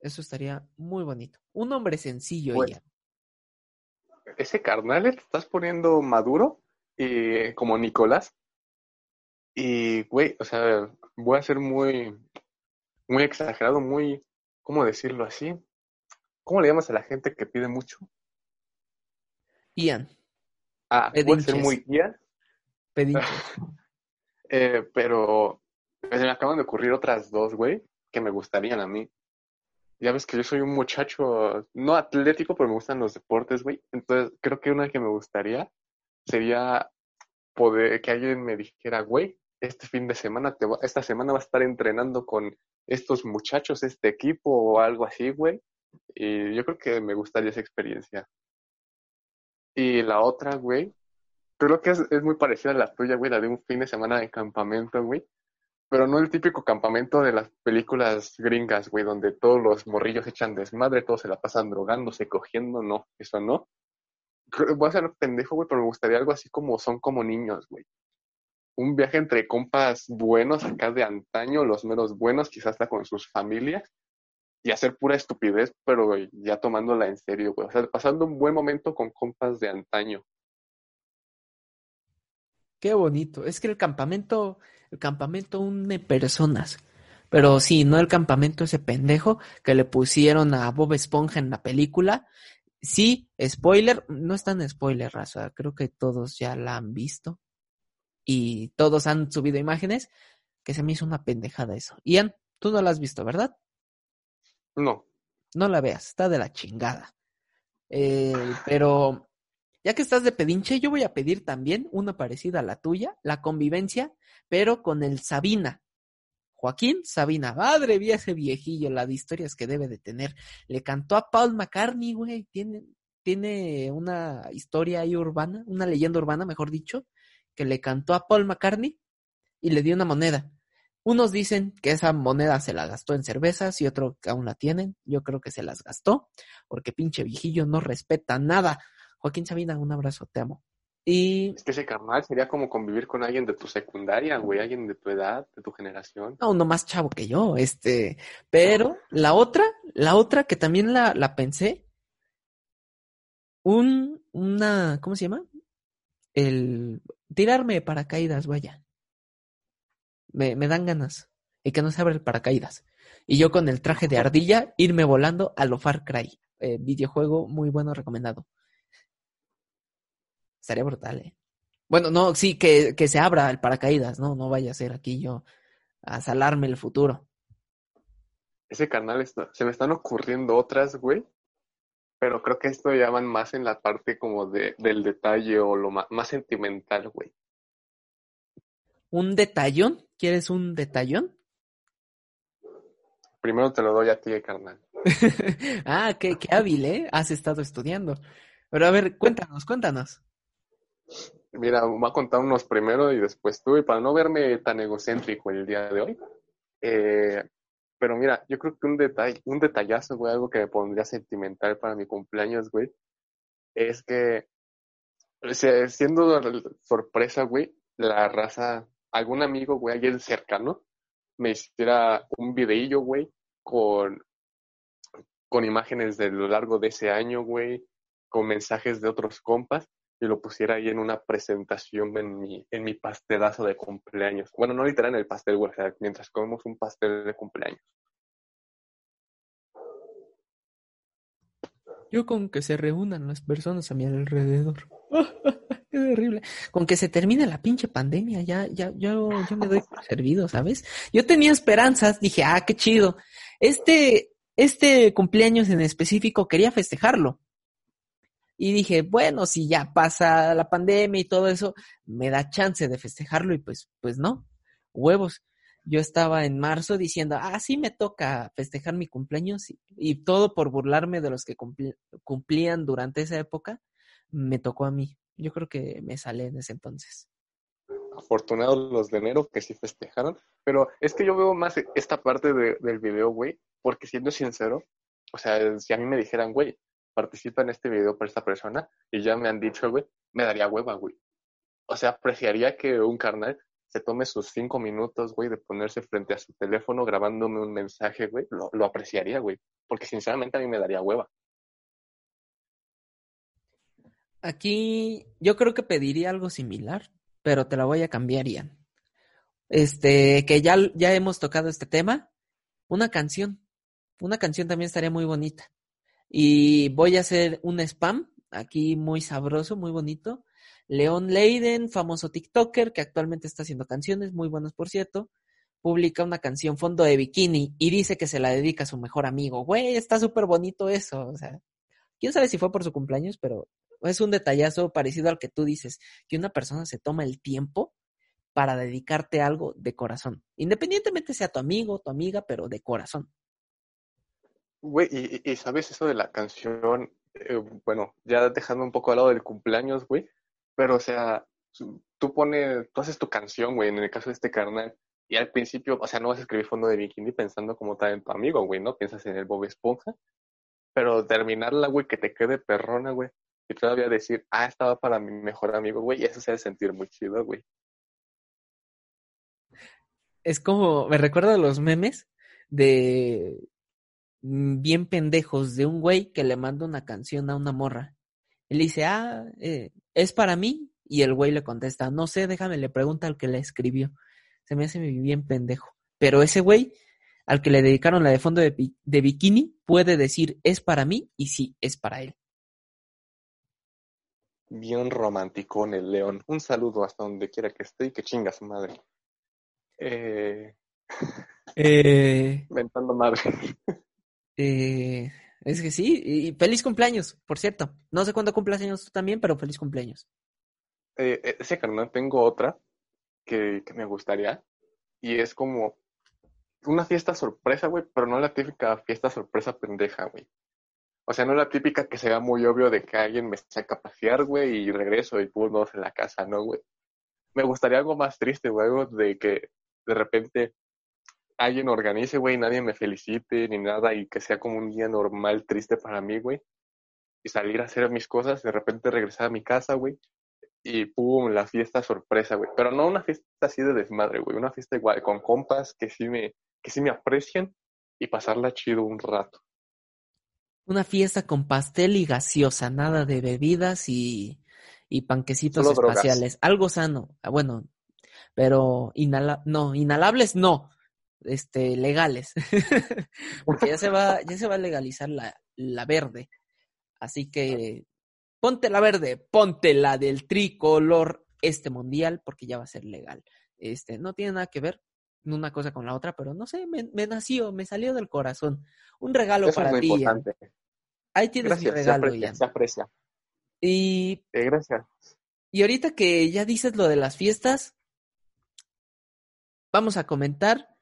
[SPEAKER 1] Eso estaría muy bonito. Un hombre sencillo
[SPEAKER 2] pues, Ese carnal te estás poniendo maduro y como Nicolás. Y, güey, o sea, voy a ser muy, muy exagerado, muy, ¿cómo decirlo así? ¿Cómo le llamas a la gente que pide mucho?
[SPEAKER 1] Ian.
[SPEAKER 2] Ah, voy a ser muy Ian. eh, pero pues, me acaban de ocurrir otras dos, güey, que me gustarían a mí. Ya ves que yo soy un muchacho, no atlético, pero me gustan los deportes, güey. Entonces, creo que una que me gustaría sería poder que alguien me dijera, güey, este fin de semana, te esta semana va a estar entrenando con estos muchachos, este equipo o algo así, güey. Y yo creo que me gustaría esa experiencia. Y la otra, güey, creo que es muy parecida a la tuya, güey, la de un fin de semana de campamento, güey pero no el típico campamento de las películas gringas, güey, donde todos los morrillos echan desmadre, todos se la pasan drogándose, cogiendo, no, eso no. Voy a ser pendejo, güey, pero me gustaría algo así como son como niños, güey. Un viaje entre compas buenos acá de antaño, los menos buenos, quizás hasta con sus familias, y hacer pura estupidez, pero ya tomándola en serio, güey. O sea, pasando un buen momento con compas de antaño.
[SPEAKER 1] Qué bonito. Es que el campamento, el campamento une personas. Pero sí, no el campamento ese pendejo que le pusieron a Bob Esponja en la película. Sí, spoiler, no es tan spoiler, raza. Creo que todos ya la han visto. Y todos han subido imágenes. Que se me hizo una pendejada eso. Ian, tú no la has visto, ¿verdad?
[SPEAKER 2] No.
[SPEAKER 1] No la veas, está de la chingada. Eh, pero ya que estás de pedinche, yo voy a pedir también una parecida a la tuya, la convivencia, pero con el Sabina. Joaquín Sabina, madre mía ese viejillo, la de historias que debe de tener. Le cantó a Paul McCartney, güey, tiene, tiene una historia ahí urbana, una leyenda urbana, mejor dicho, que le cantó a Paul McCartney y le dio una moneda. Unos dicen que esa moneda se la gastó en cervezas y otros que aún la tienen. Yo creo que se las gastó, porque pinche viejillo no respeta nada. Joaquín Sabina, un abrazo, te amo. Y...
[SPEAKER 2] Es que ese carnal sería como convivir con alguien de tu secundaria, güey, alguien de tu edad, de tu generación.
[SPEAKER 1] No, uno más chavo que yo, este. Pero la otra, la otra que también la, la pensé, un, una, ¿cómo se llama? El tirarme de paracaídas, vaya. Me, me dan ganas. Y que no se abra el paracaídas. Y yo con el traje de ardilla, irme volando a lo Far Cry. Eh, videojuego muy bueno, recomendado. Estaría brutal, ¿eh? Bueno, no, sí, que, que se abra el paracaídas, ¿no? No vaya a ser aquí yo a salarme el futuro.
[SPEAKER 2] Ese canal está, se me están ocurriendo otras, güey. Pero creo que esto ya van más en la parte como de, del detalle o lo más, más sentimental, güey.
[SPEAKER 1] ¿Un detallón? ¿Quieres un detallón?
[SPEAKER 2] Primero te lo doy a ti, carnal.
[SPEAKER 1] ah, qué, qué hábil, ¿eh? Has estado estudiando. Pero a ver, cuéntanos, cuéntanos.
[SPEAKER 2] Mira, voy a contar unos primero y después tú, y para no verme tan egocéntrico el día de hoy. Eh, pero mira, yo creo que un detalle, un detallazo, güey, algo que me pondría sentimental para mi cumpleaños, güey, es que, siendo sorpresa, güey, la raza, algún amigo, güey, alguien cercano, me hiciera un videillo, güey, con, con imágenes de lo largo de ese año, güey, con mensajes de otros compas, y lo pusiera ahí en una presentación en mi, en mi pastelazo de cumpleaños. Bueno, no literal en el pastel, mientras comemos un pastel de cumpleaños.
[SPEAKER 1] Yo con que se reúnan las personas a mi alrededor. Qué terrible. Con que se termine la pinche pandemia, ya, ya, yo, yo me doy por servido, ¿sabes? Yo tenía esperanzas, dije, ah, qué chido. Este, este cumpleaños en específico quería festejarlo. Y dije, bueno, si ya pasa la pandemia y todo eso, me da chance de festejarlo y pues, pues no, huevos. Yo estaba en marzo diciendo, ah, sí me toca festejar mi cumpleaños y, todo por burlarme de los que cumplían durante esa época, me tocó a mí. Yo creo que me sale en ese entonces.
[SPEAKER 2] Afortunados los de enero que sí festejaron, pero es que yo veo más esta parte del video, güey, porque siendo sincero, o sea, si a mí me dijeran, güey, participa en este video por esta persona y ya me han dicho, güey, me daría hueva, güey. O sea, apreciaría que un carnal se tome sus cinco minutos, güey, de ponerse frente a su teléfono grabándome un mensaje, güey. Lo, lo apreciaría, güey. Porque sinceramente a mí me daría hueva.
[SPEAKER 1] Aquí yo creo que pediría algo similar, pero te la voy a cambiar, Ian. Este, que ya, ya hemos tocado este tema. Una canción. Una canción también estaría muy bonita. Y voy a hacer un spam aquí muy sabroso, muy bonito. León Leiden, famoso TikToker que actualmente está haciendo canciones, muy buenas por cierto, publica una canción fondo de bikini y dice que se la dedica a su mejor amigo. Güey, está súper bonito eso. O sea, quién sabe si fue por su cumpleaños, pero es un detallazo parecido al que tú dices, que una persona se toma el tiempo para dedicarte algo de corazón, independientemente sea tu amigo, tu amiga, pero de corazón.
[SPEAKER 2] Güey, y, sabes eso de la canción, eh, bueno, ya dejando un poco al lado del cumpleaños, güey, pero o sea, tú pones, tú haces tu canción, güey, en el caso de este carnal, y al principio, o sea, no vas a escribir fondo de bikini pensando como tal en tu amigo, güey, ¿no? Piensas en el Bob Esponja, pero terminarla, güey, que te quede perrona, güey, y todavía decir, ah, estaba para mi mejor amigo, güey, y eso se hace sentir muy chido, güey.
[SPEAKER 1] Es como, me recuerda a los memes de bien pendejos de un güey que le manda una canción a una morra. Él dice, ah, eh, es para mí. Y el güey le contesta, no sé, déjame, le pregunta al que le escribió. Se me hace bien pendejo. Pero ese güey, al que le dedicaron la de fondo de, de bikini, puede decir, es para mí y sí, es para él.
[SPEAKER 2] Bien romántico en el león. Un saludo hasta donde quiera que esté y que chinga su madre. Eh...
[SPEAKER 1] Eh...
[SPEAKER 2] Mentando madre.
[SPEAKER 1] Eh, es que sí, y feliz cumpleaños, por cierto. No sé cuándo cumplas años tú también, pero feliz cumpleaños.
[SPEAKER 2] Eh, eh, ese carnal tengo otra que, que me gustaría, y es como una fiesta sorpresa, güey, pero no la típica fiesta sorpresa pendeja, güey. O sea, no la típica que sea muy obvio de que alguien me saca a pasear, güey, y regreso y pum, en la casa, ¿no, güey? Me gustaría algo más triste, güey, algo de que de repente alguien organice, güey, nadie me felicite ni nada y que sea como un día normal, triste para mí, güey. Y salir a hacer mis cosas, de repente regresar a mi casa, güey. Y pum, la fiesta sorpresa, güey. Pero no una fiesta así de desmadre, güey. Una fiesta igual, con compas que sí me, que sí me aprecian y pasarla chido un rato.
[SPEAKER 1] Una fiesta con pastel y gaseosa, nada de bebidas y, y panquecitos
[SPEAKER 2] Solo drogas.
[SPEAKER 1] espaciales. Algo sano. Ah, Bueno, pero inhala no, inhalables no. Este, legales. Porque ya se va, ya se va a legalizar la, la verde. Así que ponte la verde, ponte la del tricolor este mundial, porque ya va a ser legal. Este, no tiene nada que ver una cosa con la otra, pero no sé, me, me nació, me salió del corazón. Un regalo
[SPEAKER 2] Eso
[SPEAKER 1] para ti. Ahí tienes
[SPEAKER 2] Gracias,
[SPEAKER 1] mi
[SPEAKER 2] se
[SPEAKER 1] regalo,
[SPEAKER 2] aprecia,
[SPEAKER 1] Ian.
[SPEAKER 2] se aprecia.
[SPEAKER 1] Y,
[SPEAKER 2] Eh, gracias.
[SPEAKER 1] y ahorita que ya dices lo de las fiestas, vamos a comentar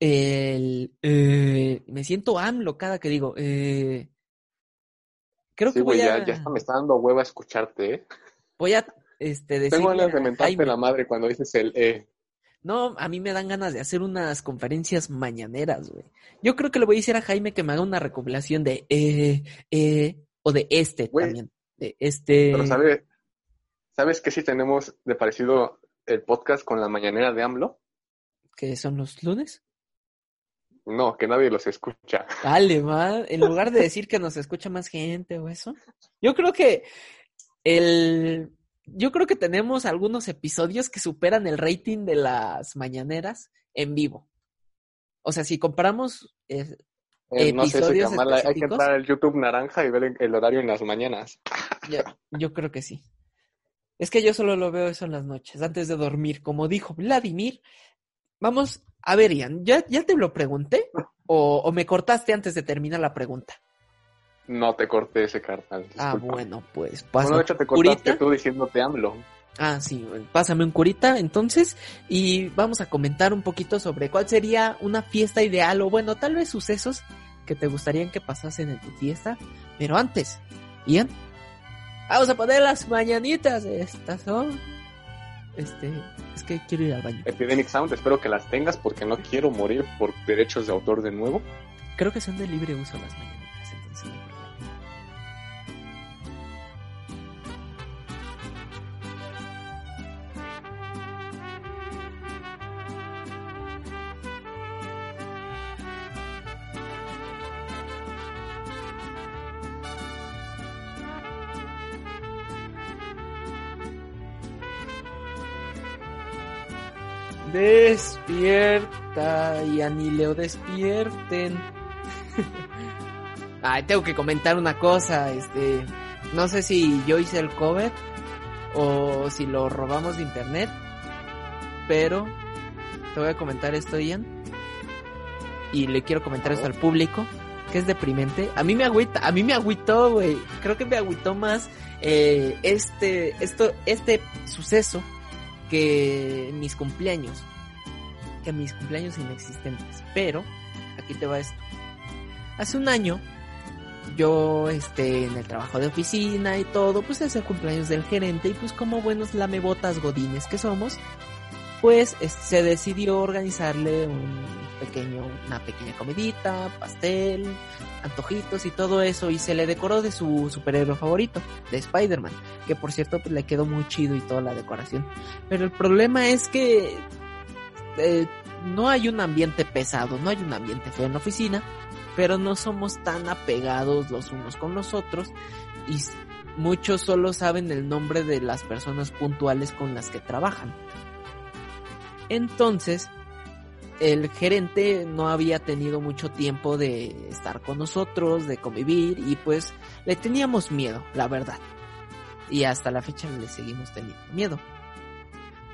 [SPEAKER 1] el... eh, me siento AMLO cada que digo. eh, creo
[SPEAKER 2] Sí,
[SPEAKER 1] que voy
[SPEAKER 2] güey,
[SPEAKER 1] a...
[SPEAKER 2] ya, ya me está dando hueva escucharte, ¿eh?
[SPEAKER 1] Voy a este,
[SPEAKER 2] Tengo
[SPEAKER 1] decirle
[SPEAKER 2] ganas de mentarte
[SPEAKER 1] Jaime-
[SPEAKER 2] la madre cuando dices el eh.
[SPEAKER 1] No, a mí me dan ganas de hacer unas conferencias mañaneras, güey. Yo creo que le voy a decir a Jaime que me haga una recopilación de eh, eh, o de este también. De este.
[SPEAKER 2] Pero ¿sabes, ¿sabes qué si tenemos de parecido el podcast con la mañanera de AMLO?
[SPEAKER 1] que son los lunes.
[SPEAKER 2] No, que nadie los escucha.
[SPEAKER 1] Dale, va. En lugar de decir que nos escucha más gente o eso. Yo creo que el. Yo creo que tenemos algunos episodios que superan el rating de las mañaneras en vivo. O sea, si comparamos eh,
[SPEAKER 2] Eh, no sé, canal, hay que entrar al YouTube naranja y ver el, el horario en las mañanas.
[SPEAKER 1] Yo, yo creo que sí. Es que yo solo lo veo eso en las noches, antes de dormir. Como dijo Vladimir, vamos a ver, Ian, ¿ya, ya te lo pregunté? ¿O, o me cortaste antes de terminar la pregunta?
[SPEAKER 2] No te corté ese carnal.
[SPEAKER 1] Ah,
[SPEAKER 2] disculpa.
[SPEAKER 1] bueno, pues
[SPEAKER 2] Bueno,
[SPEAKER 1] pasa
[SPEAKER 2] de hecho te cortaste
[SPEAKER 1] curita.
[SPEAKER 2] tú diciéndote AMLO.
[SPEAKER 1] Ah, sí, pásame un curita entonces y vamos a comentar un poquito sobre cuál sería una fiesta ideal o bueno, tal vez sucesos que te gustarían que pasasen en tu fiesta. Pero antes, Ian, vamos a poner las mañanitas. Estas son... Este, es que quiero ir al baño.
[SPEAKER 2] Epidemic Sound, espero que las tengas porque no quiero morir por derechos de autor de nuevo.
[SPEAKER 1] Creo que son de libre uso las mañanitas, Despierta y Anileo despierten. Ay, tengo que comentar una cosa, este, no sé si yo hice el cover o si lo robamos de internet, pero te voy a comentar esto, Ian, y le quiero comentar esto al público, que es deprimente. A mí me agüita, a mí me agüitó, güey. Creo que me agüitó más eh, este, esto, este suceso que mis cumpleaños, que mis cumpleaños inexistentes. Pero aquí te va esto. Hace un año yo este en el trabajo de oficina y todo, pues es el cumpleaños del gerente y pues como buenos lamebotas godines que somos, pues es- se decidió organizarle un pequeño una pequeña comidita, pastel, antojitos y todo eso y se le decoró de su superhéroe favorito, de Spider-Man, que por cierto pues le quedó muy chido y toda la decoración. Pero el problema es que eh, no hay un ambiente pesado, no hay un ambiente feo en la oficina, pero no somos tan apegados los unos con los otros y muchos solo saben el nombre de las personas puntuales con las que trabajan. Entonces, el gerente no había tenido mucho tiempo de estar con nosotros, de convivir y pues le teníamos miedo, la verdad. Y hasta la fecha le seguimos teniendo miedo.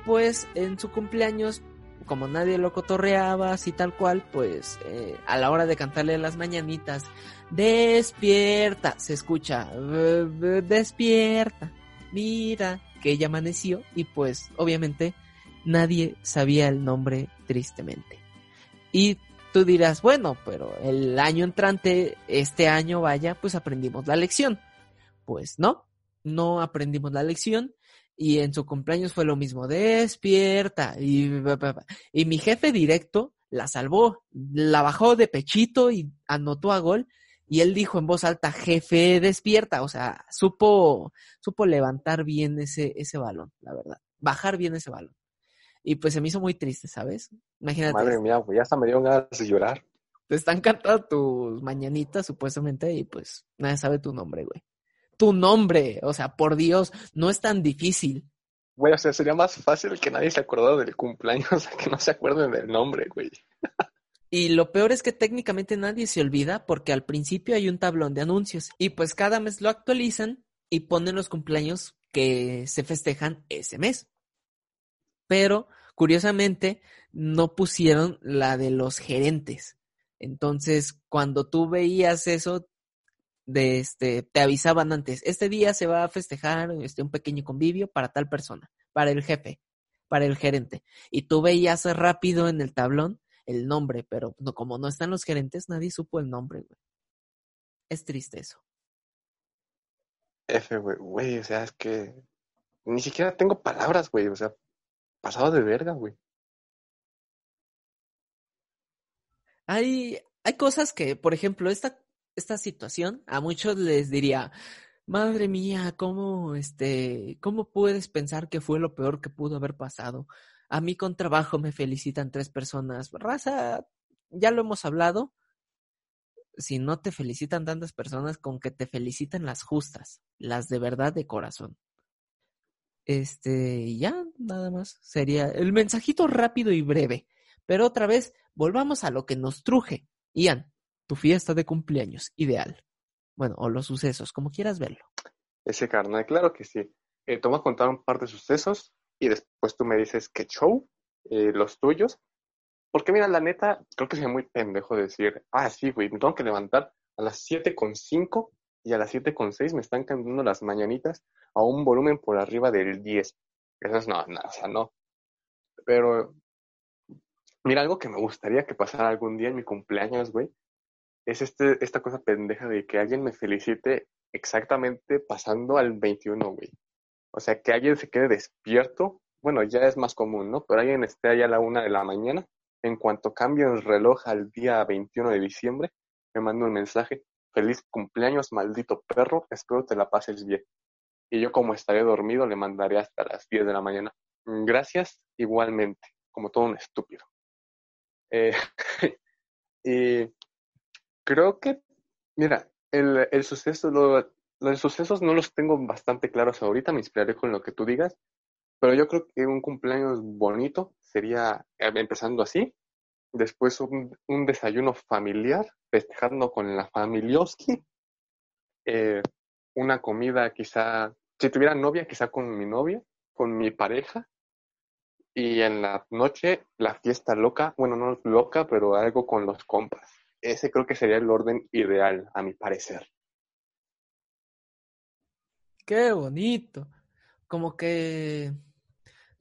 [SPEAKER 1] Pues en su cumpleaños como nadie lo cotorreaba así tal cual, pues eh, a la hora de cantarle las mañanitas, despierta, se escucha, "Eh, eh, despierta, mira, que ella amaneció y pues obviamente nadie sabía el nombre tristemente. Y tú dirás, bueno, pero el año entrante, este año vaya, pues aprendimos la lección. Pues no, no aprendimos la lección y en su cumpleaños fue lo mismo, despierta. Y, mi jefe directo la salvó, la bajó de pechito y anotó a gol. Y él dijo en voz alta, jefe, despierta. O sea, supo, supo levantar bien ese, ese balón, la verdad. Bajar bien ese balón. Y pues se me hizo muy triste, ¿sabes? Imagínate.
[SPEAKER 2] Madre mía, güey, ya hasta me dio ganas de llorar.
[SPEAKER 1] Te están cantando tus mañanitas, supuestamente, y pues nadie sabe tu nombre, güey. Tu nombre, o sea, por Dios, no es tan difícil.
[SPEAKER 2] Güey, o sea, sería más fácil que nadie se acordara del cumpleaños, o sea, que no se acuerden del nombre, güey.
[SPEAKER 1] Y lo peor es que técnicamente nadie se olvida porque al principio hay un tablón de anuncios y pues cada mes lo actualizan y ponen los cumpleaños que se festejan ese mes. Pero curiosamente no pusieron la de los gerentes. Entonces, cuando tú veías eso, de este, te avisaban antes, este día se va a festejar este, un pequeño convivio para tal persona, para el jefe, para el gerente. Y tú veías rápido en el tablón el nombre, pero como no están los gerentes, nadie supo el nombre, güey. Es triste eso.
[SPEAKER 2] F, güey, güey, o sea, es que ni siquiera tengo palabras, güey, o sea, pasado de verga, güey.
[SPEAKER 1] Hay, hay cosas que, por ejemplo, esta, esta situación a muchos les diría, madre mía, ¿cómo, este, cómo puedes pensar que fue lo peor que pudo haber pasado? A mí con trabajo me felicitan tres personas. Raza, ya lo hemos hablado. Si no te felicitan tantas personas, con que te feliciten las justas, las de verdad de corazón. Este, ya, nada más. Sería el mensajito rápido y breve. Pero otra vez, volvamos a lo que nos truje. Ian, tu fiesta de cumpleaños, ideal. Bueno, o los sucesos, como quieras verlo.
[SPEAKER 2] Ese carnal, claro que sí. Eh, te voy a contar un par de sucesos y después tú me dices qué show, eh, los tuyos. Porque mira, la neta, creo que sería muy pendejo decir, ah, sí, güey, me tengo que levantar a las 7.5 y a las 7.6 me están cantando las mañanitas a un volumen por arriba del 10. Eso es no, o sea, no. Pero, mira, algo que me gustaría que pasara algún día en mi cumpleaños, güey, es este, esta cosa pendeja de que alguien me felicite exactamente pasando al 21, güey. O sea, que alguien se quede despierto, bueno, ya es más común, ¿no? Pero alguien esté allá a la una de la mañana, en cuanto cambie el reloj al día 21 de diciembre, me manda un mensaje, feliz cumpleaños, maldito perro, espero te la pases bien. Y yo como estaré dormido, le mandaré hasta las 10 de la mañana. Gracias, igualmente, como todo un estúpido. Eh, y creo que, mira, el, el suceso, lo, los sucesos no los tengo bastante claros ahorita, me inspiraré con lo que tú digas, pero yo creo que un cumpleaños bonito sería eh, empezando así, después un, desayuno familiar, festejando con la familioski, eh, una comida quizá, si tuviera novia, quizá con mi novia, con mi pareja, y en la noche la fiesta loca, bueno, no loca, pero algo con los compas. Ese creo que sería el orden ideal, a mi parecer.
[SPEAKER 1] Qué bonito. Como que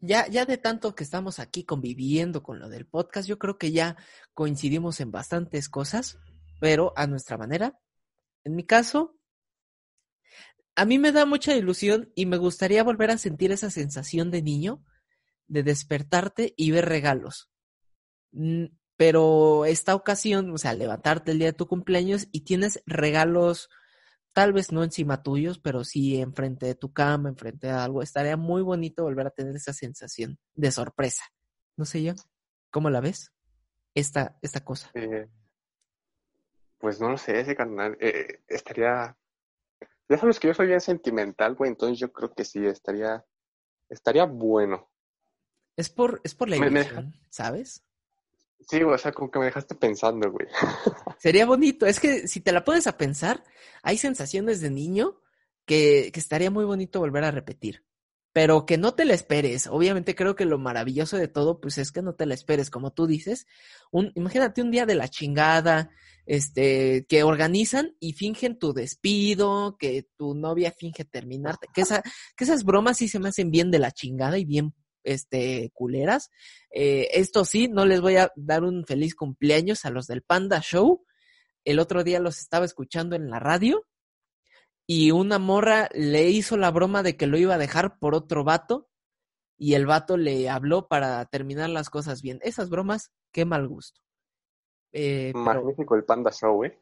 [SPEAKER 1] ya, ya de tanto que estamos aquí conviviendo con lo del podcast, yo creo que ya coincidimos en bastantes cosas, pero a nuestra manera. En mi caso, a mí me da mucha ilusión y me gustaría volver a sentir esa sensación de niño, de despertarte y ver regalos. Pero esta ocasión, o sea, levantarte el día de tu cumpleaños y tienes regalos tal vez no encima tuyos, pero sí enfrente de tu cama, enfrente de algo. Estaría muy bonito volver a tener esa sensación de sorpresa. No sé yo, ¿cómo la ves? Esta, esta cosa.
[SPEAKER 2] Eh, pues no lo sé, ese canal eh, estaría... Ya sabes que yo soy bien sentimental, güey, entonces yo creo que sí, estaría, estaría bueno.
[SPEAKER 1] Es por, es por la ilusión, ¿sabes?
[SPEAKER 2] Sí, o sea, como que me dejaste pensando, güey.
[SPEAKER 1] Sería bonito. Es que si te la puedes a pensar, hay sensaciones de niño que, que estaría muy bonito volver a repetir. Pero que no te la esperes. Obviamente creo que lo maravilloso de todo, pues es que no te la esperes, como tú dices. Un, imagínate un día de la chingada, este, que organizan y fingen tu despido, que tu novia finge terminarte, que, esa, que esas bromas sí se me hacen bien de la chingada y bien este, culeras. Eh, esto sí, no les voy a dar un feliz cumpleaños a los del Panda Show. El otro día los estaba escuchando en la radio y una morra le hizo la broma de que lo iba a dejar por otro vato y el vato le habló para terminar las cosas bien. Esas bromas qué mal gusto. Eh,
[SPEAKER 2] Magnífico el Panda Show, güey.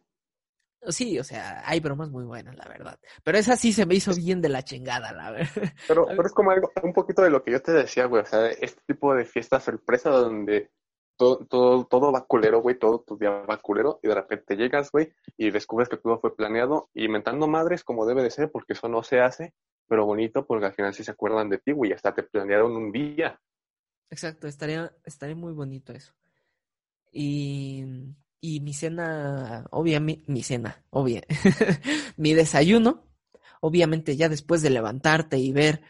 [SPEAKER 1] Sí, o sea, hay bromas muy buenas, la verdad. Pero esa sí se me hizo bien de la chingada, la verdad.
[SPEAKER 2] Pero, pero es como algo, un poquito de lo que yo te decía, güey. O sea, este tipo de fiesta sorpresa donde todo, todo, todo va culero, güey. Todo tu día va culero. Y de repente llegas, güey, y descubres que todo fue planeado. Y inventando madres como debe de ser, porque eso no se hace. Pero bonito, porque al final sí se acuerdan de ti, güey. Hasta te planearon un día.
[SPEAKER 1] Exacto, estaría, estaría muy bonito eso. Y, y mi cena, obviamente, mi cena, obvia, mi desayuno, obviamente ya después de levantarte y ver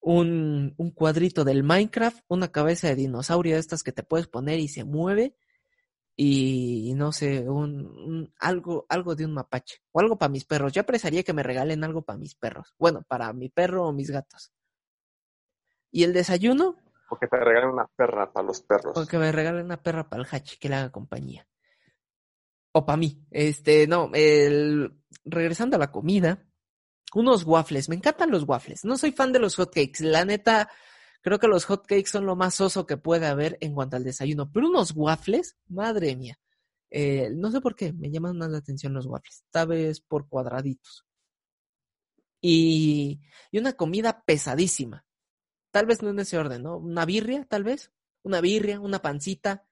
[SPEAKER 1] un, un cuadrito del Minecraft, una cabeza de dinosaurio de estas que te puedes poner y se mueve, y no sé, un, un- algo, algo de un mapache, o algo para mis perros. Yo apreciaría que me regalen algo para mis perros. Bueno, para mi perro o mis gatos. Y el desayuno,
[SPEAKER 2] Porque te regalan una perra para los perros.
[SPEAKER 1] o que me regalen una perra para el hachi que le haga compañía. O para mí. Este, no, el, regresando a la comida, unos waffles. Me encantan los waffles. No soy fan de los hotcakes. La neta, creo que los hotcakes son lo más oso que puede haber en cuanto al desayuno. Pero unos waffles, madre mía. Eh, no sé por qué, me llaman más la atención los waffles. Tal vez por cuadraditos. Y, y una comida pesadísima. Tal vez no en ese orden, ¿no? Una birria, tal vez. Una birria, una pancita.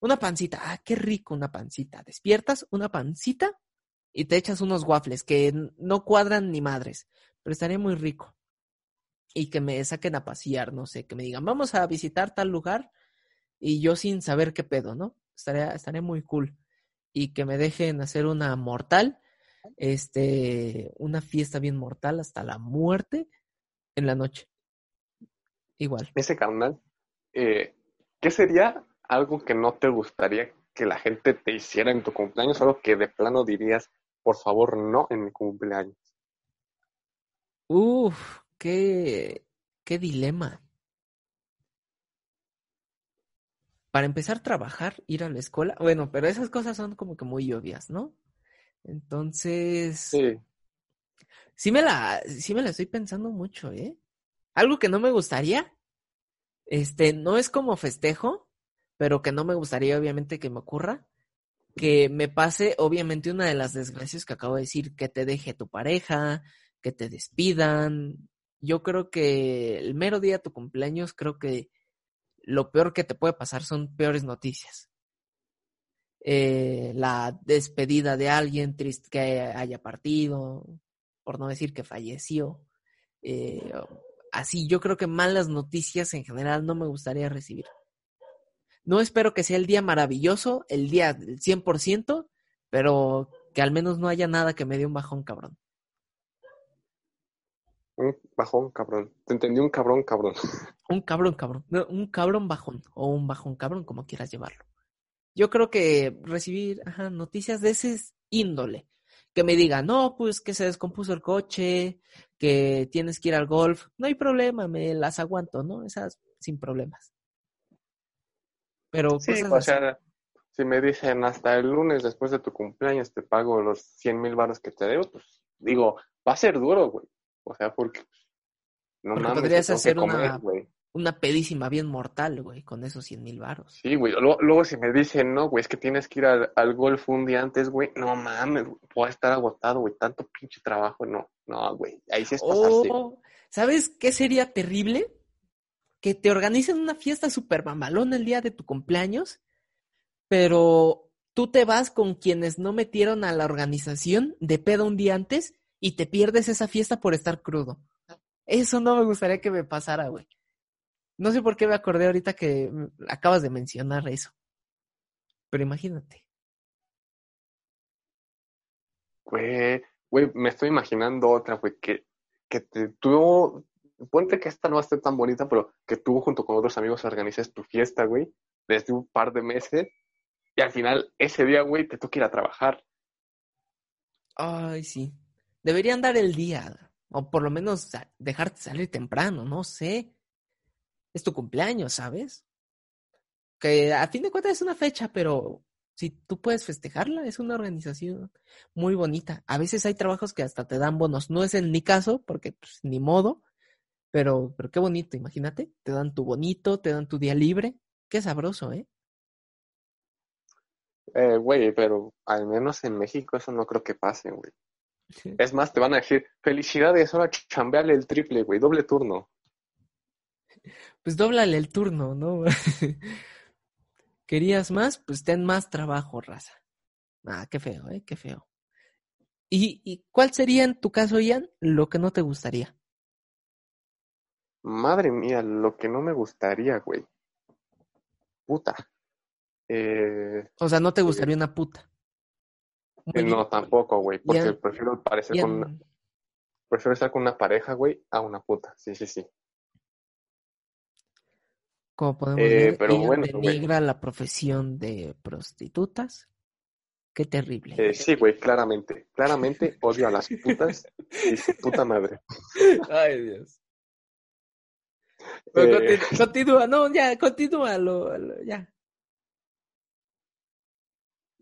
[SPEAKER 1] Una pancita. Ah, qué rico una pancita. Despiertas una pancita y te echas unos waffles que no cuadran ni madres. Pero estaría muy rico. Y que me saquen a pasear, no sé, que me digan, vamos a visitar tal lugar y yo sin saber qué pedo, ¿no? Estaría, estaría muy cool. Y que me dejen hacer una mortal, este, una fiesta bien mortal hasta la muerte en la noche. Igual.
[SPEAKER 2] Ese carnal, eh, ¿qué sería algo que no te gustaría que la gente te hiciera en tu cumpleaños? Algo que de plano dirías, por favor, no en mi cumpleaños.
[SPEAKER 1] Uf, qué, qué dilema. Para empezar a trabajar, ir a la escuela, bueno, pero esas cosas son como que muy obvias, ¿no? Entonces,
[SPEAKER 2] Sí,
[SPEAKER 1] sí me la, sí me la estoy pensando mucho, ¿eh? Algo que no me gustaría, este, no es como festejo, pero que no me gustaría obviamente que me ocurra, que me pase obviamente una de las desgracias que acabo de decir, que te deje tu pareja, que te despidan. Yo creo que el mero día de tu cumpleaños, creo que lo peor que te puede pasar son peores noticias. Eh, la despedida de alguien triste que haya partido, por no decir que falleció. Eh, así, yo creo que malas noticias en general no me gustaría recibir. No espero que sea el día maravilloso, el día del 100%, pero que al menos no haya nada que me dé un bajón cabrón.
[SPEAKER 2] un bajón cabrón. Te entendí un cabrón cabrón.
[SPEAKER 1] Un cabrón cabrón. No, un cabrón bajón o un bajón cabrón, como quieras llevarlo. Yo creo que recibir ajá, noticias de ese índole. Que me digan, no, pues que se descompuso el coche, que tienes que ir al golf. No hay problema, me las aguanto, ¿no? Esas sin problemas. Pero
[SPEAKER 2] Sí,
[SPEAKER 1] cosas
[SPEAKER 2] o sea, si me dicen hasta el lunes después de tu cumpleaños te pago los 100 mil baros que te debo, pues digo, va a ser duro, güey. O sea, porque no
[SPEAKER 1] Porque
[SPEAKER 2] mames,
[SPEAKER 1] podrías hacer
[SPEAKER 2] comer,
[SPEAKER 1] una- una pedísima bien mortal, güey, con esos 100 mil varos.
[SPEAKER 2] Sí, güey. Luego, luego si me dicen, no, güey, es que tienes que ir al, al golf un día antes, güey. No mames, güey, voy a estar agotado, güey. Tanto pinche trabajo, no. No, güey. Ahí sí es pasarse.
[SPEAKER 1] Oh, ¿sabes qué sería terrible? Que te organicen una fiesta super mamalona el día de tu cumpleaños, pero tú te vas con quienes no metieron a la organización de pedo un día antes y te pierdes esa fiesta por estar crudo. Eso no me gustaría que me pasara, güey. No sé por qué me acordé ahorita que acabas de mencionar eso. Pero imagínate.
[SPEAKER 2] Güey, güey, me estoy imaginando otra, güey, que, que te tuvo, ponte que esta no va a ser tan bonita, pero que tú junto con otros amigos organices tu fiesta, güey, desde un par de meses, y al final ese día, güey, te toca ir a trabajar.
[SPEAKER 1] Ay, sí. Deberían dar el día, o por lo menos dejarte salir temprano, no sé. Es tu cumpleaños, ¿sabes? Que a fin de cuentas es una fecha, pero si tú puedes festejarla, es una organización muy bonita. A veces hay trabajos que hasta te dan bonos. No es en mi caso, porque pues, ni modo, pero, pero qué bonito, imagínate. Te dan tu bonito, te dan tu día libre. Qué sabroso, ¿eh?
[SPEAKER 2] Eh, güey, pero al menos en México eso no creo que pase, güey. Es más, te van a decir, felicidades, ahora chambeale el triple, güey, doble turno.
[SPEAKER 1] Pues dóblale el turno, ¿no? ¿Querías más? Pues ten más trabajo, raza. Ah, qué feo, ¿eh? Qué feo. ¿Y, ¿Y cuál sería en tu caso, Ian, lo que no te gustaría?
[SPEAKER 2] Madre mía, lo que no me gustaría, güey. Puta. Eh,
[SPEAKER 1] O sea, no te gustaría una puta. Muy
[SPEAKER 2] eh,
[SPEAKER 1] bien.
[SPEAKER 2] no, tampoco, güey, porque prefiero parecer con una- prefiero estar con una pareja, güey, a una puta. Sí, sí, sí.
[SPEAKER 1] como podemos
[SPEAKER 2] Eh,
[SPEAKER 1] ver,
[SPEAKER 2] pero
[SPEAKER 1] Ian
[SPEAKER 2] bueno, güey.
[SPEAKER 1] denigra la profesión de prostitutas. Qué terrible.
[SPEAKER 2] Eh, sí, güey, claramente. Claramente odio a las putas y su puta madre.
[SPEAKER 1] Ay, Dios.
[SPEAKER 2] Eh,
[SPEAKER 1] continúa, no, ya, continúa, ya.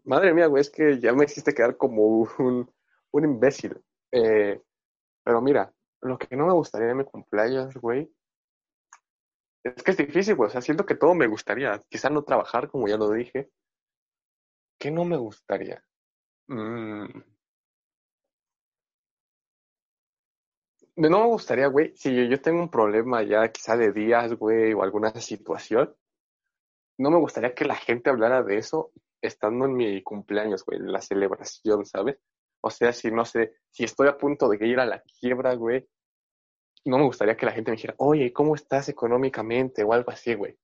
[SPEAKER 2] Madre mía, güey, es que ya me hiciste quedar como un, un imbécil. Eh, pero mira, lo que no me gustaría de mi cumpleaños, güey, es que es difícil, güey. O sea, siento que todo me gustaría. Quizá no trabajar, como ya lo dije. ¿Qué no me gustaría? Mm. No me gustaría, güey, si yo, tengo un problema ya quizá de días, güey, o alguna situación, no me gustaría que la gente hablara de eso estando en mi cumpleaños, güey, en la celebración, ¿sabes? O sea, si no sé, si estoy a punto de ir a la quiebra, güey, no me gustaría que la gente me dijera, oye, ¿cómo estás económicamente? O algo así, güey.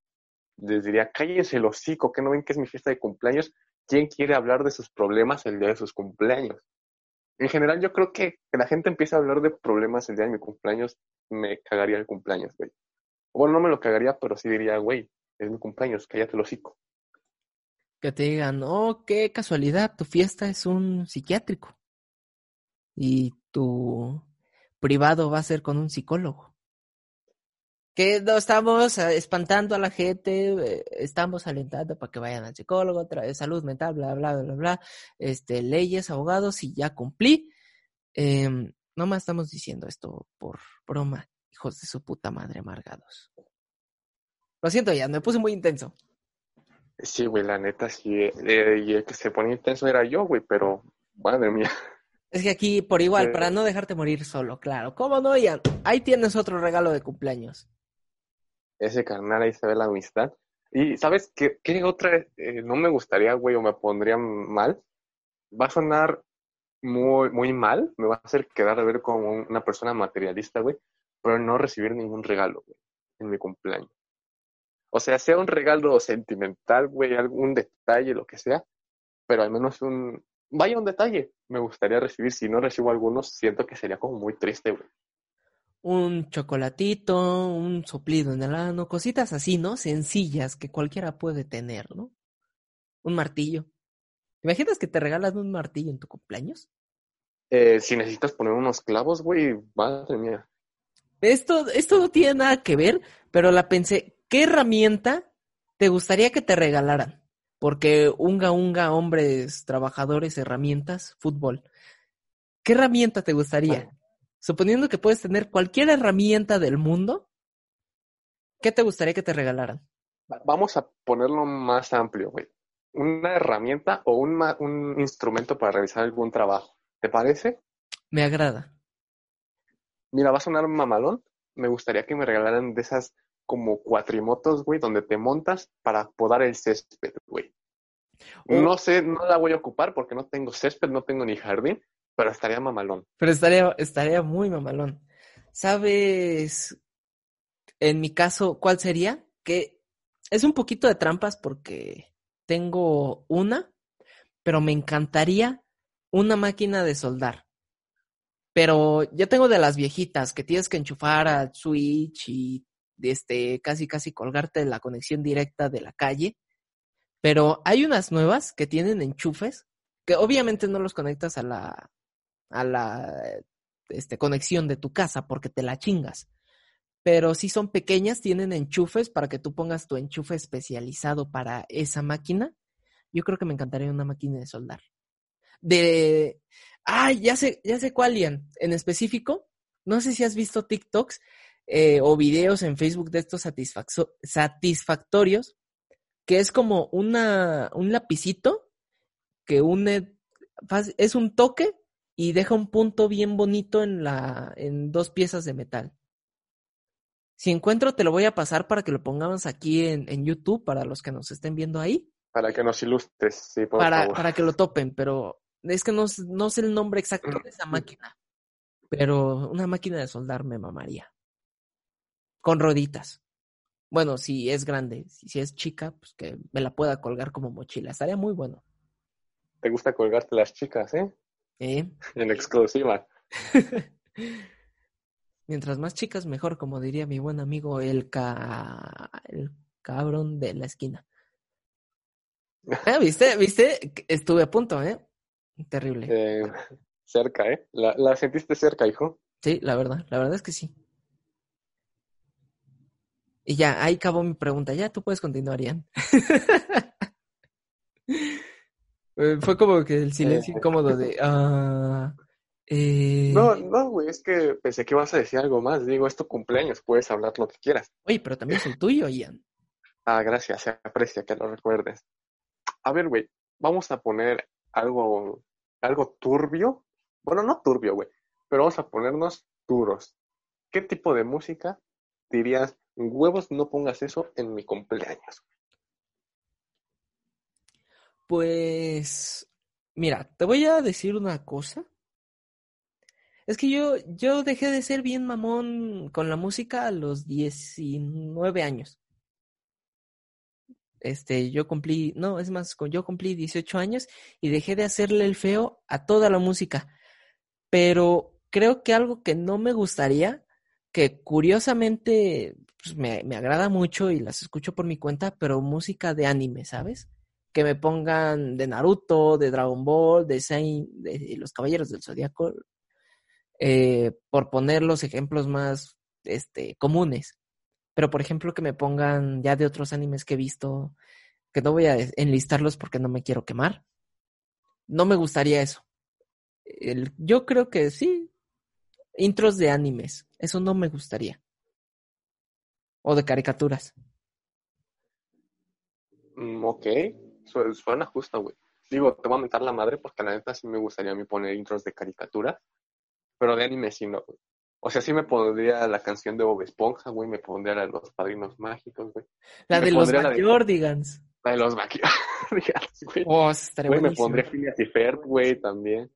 [SPEAKER 2] Les diría, cállense el hocico, que no ven que es mi fiesta de cumpleaños. ¿Quién quiere hablar de sus problemas el día de sus cumpleaños? En general, yo creo que que la gente empiece a hablar de problemas el día de mi cumpleaños, me cagaría el cumpleaños, güey. Bueno, no me lo cagaría, pero sí diría, güey, es mi cumpleaños, cállate el hocico.
[SPEAKER 1] Que te digan, oh, qué casualidad, tu fiesta es un psiquiátrico. Y tu privado va a ser con un psicólogo. Que no estamos eh, espantando a la gente, eh, estamos alentando para que vayan al psicólogo, salud mental, bla, bla, bla, bla, este, leyes, abogados, y ya cumplí. Em, no más estamos diciendo esto por broma, hijos de su puta madre amargados. Lo siento, ya me puse muy intenso.
[SPEAKER 2] Sí, güey, la neta, sí. eh, y el que se ponía intenso era yo, güey, pero, madre mía.
[SPEAKER 1] Es que aquí, por igual,
[SPEAKER 2] Eh.
[SPEAKER 1] para no dejarte morir solo, claro. ¿Cómo no, Ian? Ahí tienes otro regalo de cumpleaños.
[SPEAKER 2] Ese carnal ahí se ve la amistad. Y ¿sabes qué, qué otra eh, no me gustaría, güey, o me pondría mal? Va a sonar muy, muy mal, me va a hacer quedar a ver como un- una persona materialista, güey, pero no recibir ningún regalo, güey, en mi cumpleaños. O sea, sea un regalo sentimental, güey, algún detalle, lo que sea, pero al menos un, vaya un detalle, me gustaría recibir. Si no recibo algunos, siento que sería como muy triste, güey.
[SPEAKER 1] Un chocolatito, un soplido en el ano, cositas así, ¿no? Sencillas que cualquiera puede tener, ¿no? Un martillo. ¿Te imaginas que te regalan un martillo en tu cumpleaños?
[SPEAKER 2] Eh, si necesitas poner unos clavos, güey, madre mía.
[SPEAKER 1] Esto, esto no tiene nada que ver, pero la pensé, ¿qué herramienta te gustaría que te regalaran? Porque unga, unga, hombres, trabajadores, herramientas, fútbol. ¿Qué herramienta te gustaría? Suponiendo que puedes tener cualquier herramienta del mundo, ¿qué te gustaría que te regalaran?
[SPEAKER 2] Va- Vamos a ponerlo más amplio, güey. Una herramienta o un, un instrumento para realizar algún trabajo. ¿Te parece?
[SPEAKER 1] Me agrada.
[SPEAKER 2] Mira, va a sonar mamalón. Me gustaría que me regalaran de esas como cuatrimotos, güey, donde te montas para podar el césped, güey.
[SPEAKER 1] Oh.
[SPEAKER 2] No sé, no la voy a ocupar porque no tengo césped, no tengo ni jardín, pero estaría mamalón.
[SPEAKER 1] Pero estaría, estaría muy mamalón. ¿Sabes? En mi caso, ¿cuál sería? Que es un poquito de trampas porque tengo una, pero me encantaría una máquina de soldar. Pero yo tengo de las viejitas que tienes que enchufar al switch y este, casi casi colgarte la conexión directa de la calle. Pero hay unas nuevas que tienen enchufes que obviamente no los conectas a la a la este, conexión de tu casa porque te la chingas. Pero si son pequeñas, tienen enchufes para que tú pongas tu enchufe especializado para esa máquina. Yo creo que me encantaría una máquina de soldar. De. Ay, ya sé, ya sé cuál, Ian. En específico, no sé si has visto TikToks eh, o videos en Facebook de estos satisfactorios, que es como una, un lapicito que une, es un toque y deja un punto bien bonito en la, en dos piezas de metal. Si encuentro, te lo voy a pasar para que lo pongamos aquí en, en YouTube para los que nos estén viendo ahí.
[SPEAKER 2] Para que nos ilustres, sí, por
[SPEAKER 1] para,
[SPEAKER 2] favor.
[SPEAKER 1] Para que lo topen, pero es que no, no sé el nombre exacto de esa máquina. Pero una máquina de soldar me mamaría. Con roditas. Bueno, si es grande, si, si es chica, pues que me la pueda colgar como mochila. Estaría muy bueno.
[SPEAKER 2] Te gusta colgarte las chicas, ¿eh?
[SPEAKER 1] ¿Eh?
[SPEAKER 2] En exclusiva.
[SPEAKER 1] Mientras más chicas, mejor, como diría mi buen amigo el, ca... el cabrón de la esquina. ¿Eh? ¿Viste? ¿Viste? Estuve a punto, ¿eh? Terrible.
[SPEAKER 2] Eh, cerca, ¿eh? La, la sentiste cerca, hijo.
[SPEAKER 1] Sí, la verdad, la verdad es que sí. Y ya, ahí acabó mi pregunta. Ya tú puedes continuar, Ian. Fue como que el silencio incómodo de. Uh, eh...
[SPEAKER 2] No, no, güey, es que pensé que ibas a decir algo más. Digo, es tu cumpleaños, puedes hablar lo que quieras.
[SPEAKER 1] Oye, pero también es el tuyo, Ian.
[SPEAKER 2] Ah, gracias, se aprecia que lo recuerdes. A ver, güey, vamos a poner algo, algo turbio. Bueno, no turbio, güey, pero vamos a ponernos duros. ¿Qué tipo de música dirías, huevos, no pongas eso en mi cumpleaños?
[SPEAKER 1] Pues, mira, te voy a decir una cosa. Es que yo, yo dejé de ser bien mamón con la música a los 19 años. Este, yo cumplí, no, es más, yo cumplí 18 años y dejé de hacerle el feo a toda la música. Pero creo que algo que no me gustaría, que curiosamente pues me, me agrada mucho y las escucho por mi cuenta, pero música de anime, ¿sabes? Que me pongan de Naruto, de Dragon Ball, de Saint, de los Caballeros del Zodiaco, eh, por poner los ejemplos más este, comunes. Pero, por ejemplo, que me pongan ya de otros animes que he visto, que no voy a enlistarlos porque no me quiero quemar. No me gustaría eso. El, yo creo que sí. Intros de animes. Eso no me gustaría. O de caricaturas.
[SPEAKER 2] Mm, ok. Suena justo, güey. Digo, te voy a mentar la madre porque la neta sí me gustaría a mí poner intros de caricaturas. Pero de anime sí no, O sea, sí me pondría la canción de Bob Esponja, güey, me pondría la de los padrinos mágicos, güey.
[SPEAKER 1] La de los Backyardigans.
[SPEAKER 2] La de los Backyardigans, güey.
[SPEAKER 1] Oh,
[SPEAKER 2] güey, me pondría Phineas y Ferb, güey, también.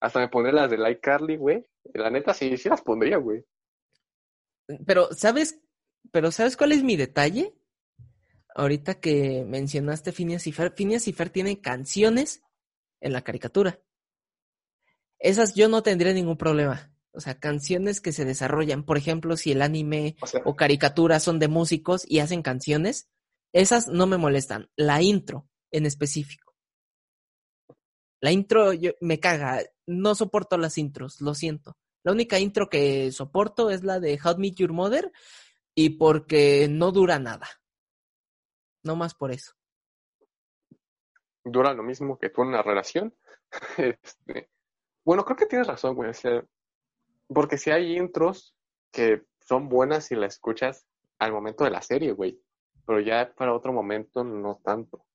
[SPEAKER 2] Hasta me pondría las de Like Carly, güey. La neta, sí, sí las pondría, güey.
[SPEAKER 1] Pero, ¿sabes? Pero, ¿sabes cuál es mi detalle? Ahorita que mencionaste Phineas y Ferb, Phineas y tienen canciones en la caricatura. Esas yo no tendría ningún problema. O sea, canciones que se desarrollan. Por ejemplo, si el anime o, sea, o caricaturas son de músicos y hacen canciones, esas no me molestan. La intro en específico. La intro yo, me caga. No soporto las intros, lo siento. La única intro que soporto es la de How Meet Your Mother y porque no dura nada. No más por eso.
[SPEAKER 2] Dura lo mismo que tú en una relación. Este, bueno, creo que tienes razón, güey. O sea, porque si hay intros que son buenas si la escuchas al momento de la serie, güey. Pero ya para otro momento no tanto.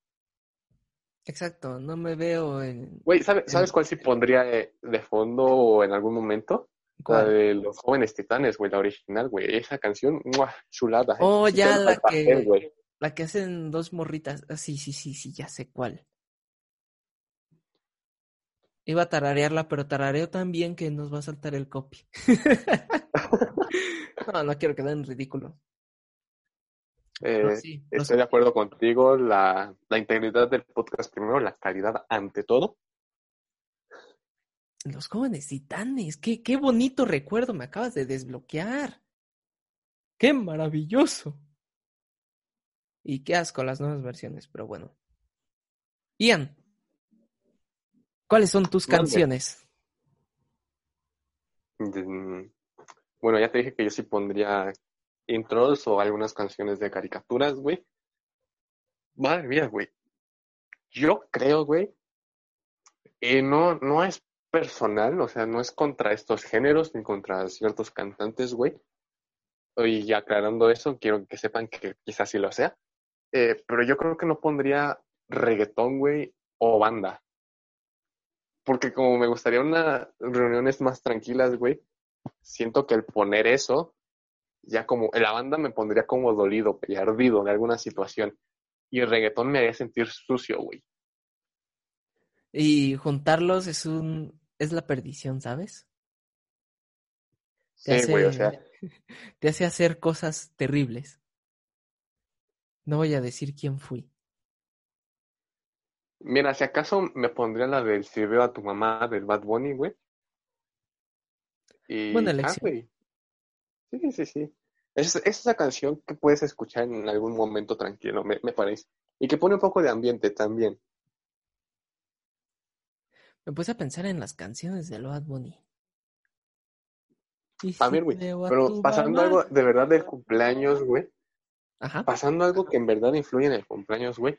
[SPEAKER 1] Exacto, no me veo en...
[SPEAKER 2] Güey, ¿sabes, ¿sabes cuál sí pondría de, de fondo en algún momento?
[SPEAKER 1] ¿Cuál?
[SPEAKER 2] La de los jóvenes titanes, güey, la original, güey. Esa canción, ¡mua! chulada.
[SPEAKER 1] Oh,
[SPEAKER 2] Sí,
[SPEAKER 1] ya la
[SPEAKER 2] papel,
[SPEAKER 1] que...
[SPEAKER 2] güey.
[SPEAKER 1] La que hacen dos morritas. Ah, sí, sí, sí, sí, ya sé cuál. Iba a tararearla, pero tarareo tan bien que nos va a saltar el copy. no, no quiero quedar en ridículo.
[SPEAKER 2] Eh,
[SPEAKER 1] sí,
[SPEAKER 2] estoy de acuerdo contigo. La, la integridad del podcast primero, la calidad ante todo.
[SPEAKER 1] Los jóvenes titanes, qué, qué bonito recuerdo me acabas de desbloquear. Qué maravilloso. Y qué asco las nuevas versiones, pero bueno. Ian, ¿cuáles son tus canciones?
[SPEAKER 2] Mm, Bueno, ya te dije que yo sí pondría intros o algunas canciones de caricaturas, güey. Madre mía, güey. Yo creo, güey, y no, no es personal, o sea, no es contra estos géneros ni contra ciertos cantantes, güey. Y aclarando eso, quiero que sepan que quizás sí lo sea. Eh, pero yo creo que no pondría reggaetón, güey, o banda. Porque como me gustaría unas reuniones más tranquilas, güey, siento que el poner eso, ya como, la banda me pondría como dolido y ardido de alguna situación. Y el reggaetón me haría sentir sucio, güey.
[SPEAKER 1] Y juntarlos es un, es la perdición, ¿sabes?
[SPEAKER 2] sí, güey, o sea.
[SPEAKER 1] Te hace hacer cosas terribles. No voy a decir quién fui.
[SPEAKER 2] Mira, si acaso me pondría la del Si veo a tu mamá del Bad Bunny, güey. Y,
[SPEAKER 1] Buena elección.
[SPEAKER 2] güey. Sí, sí, sí. Es, es esa canción que puedes escuchar en algún momento tranquilo, me, me parece. Y que pone un poco de ambiente también.
[SPEAKER 1] Me puse a pensar en las canciones de Bad Bunny. Y
[SPEAKER 2] También,
[SPEAKER 1] si
[SPEAKER 2] güey.
[SPEAKER 1] a
[SPEAKER 2] Pero pasando
[SPEAKER 1] mamá-
[SPEAKER 2] algo de verdad del cumpleaños, güey.
[SPEAKER 1] Ajá.
[SPEAKER 2] Pasando algo que en verdad influye en el cumpleaños, güey.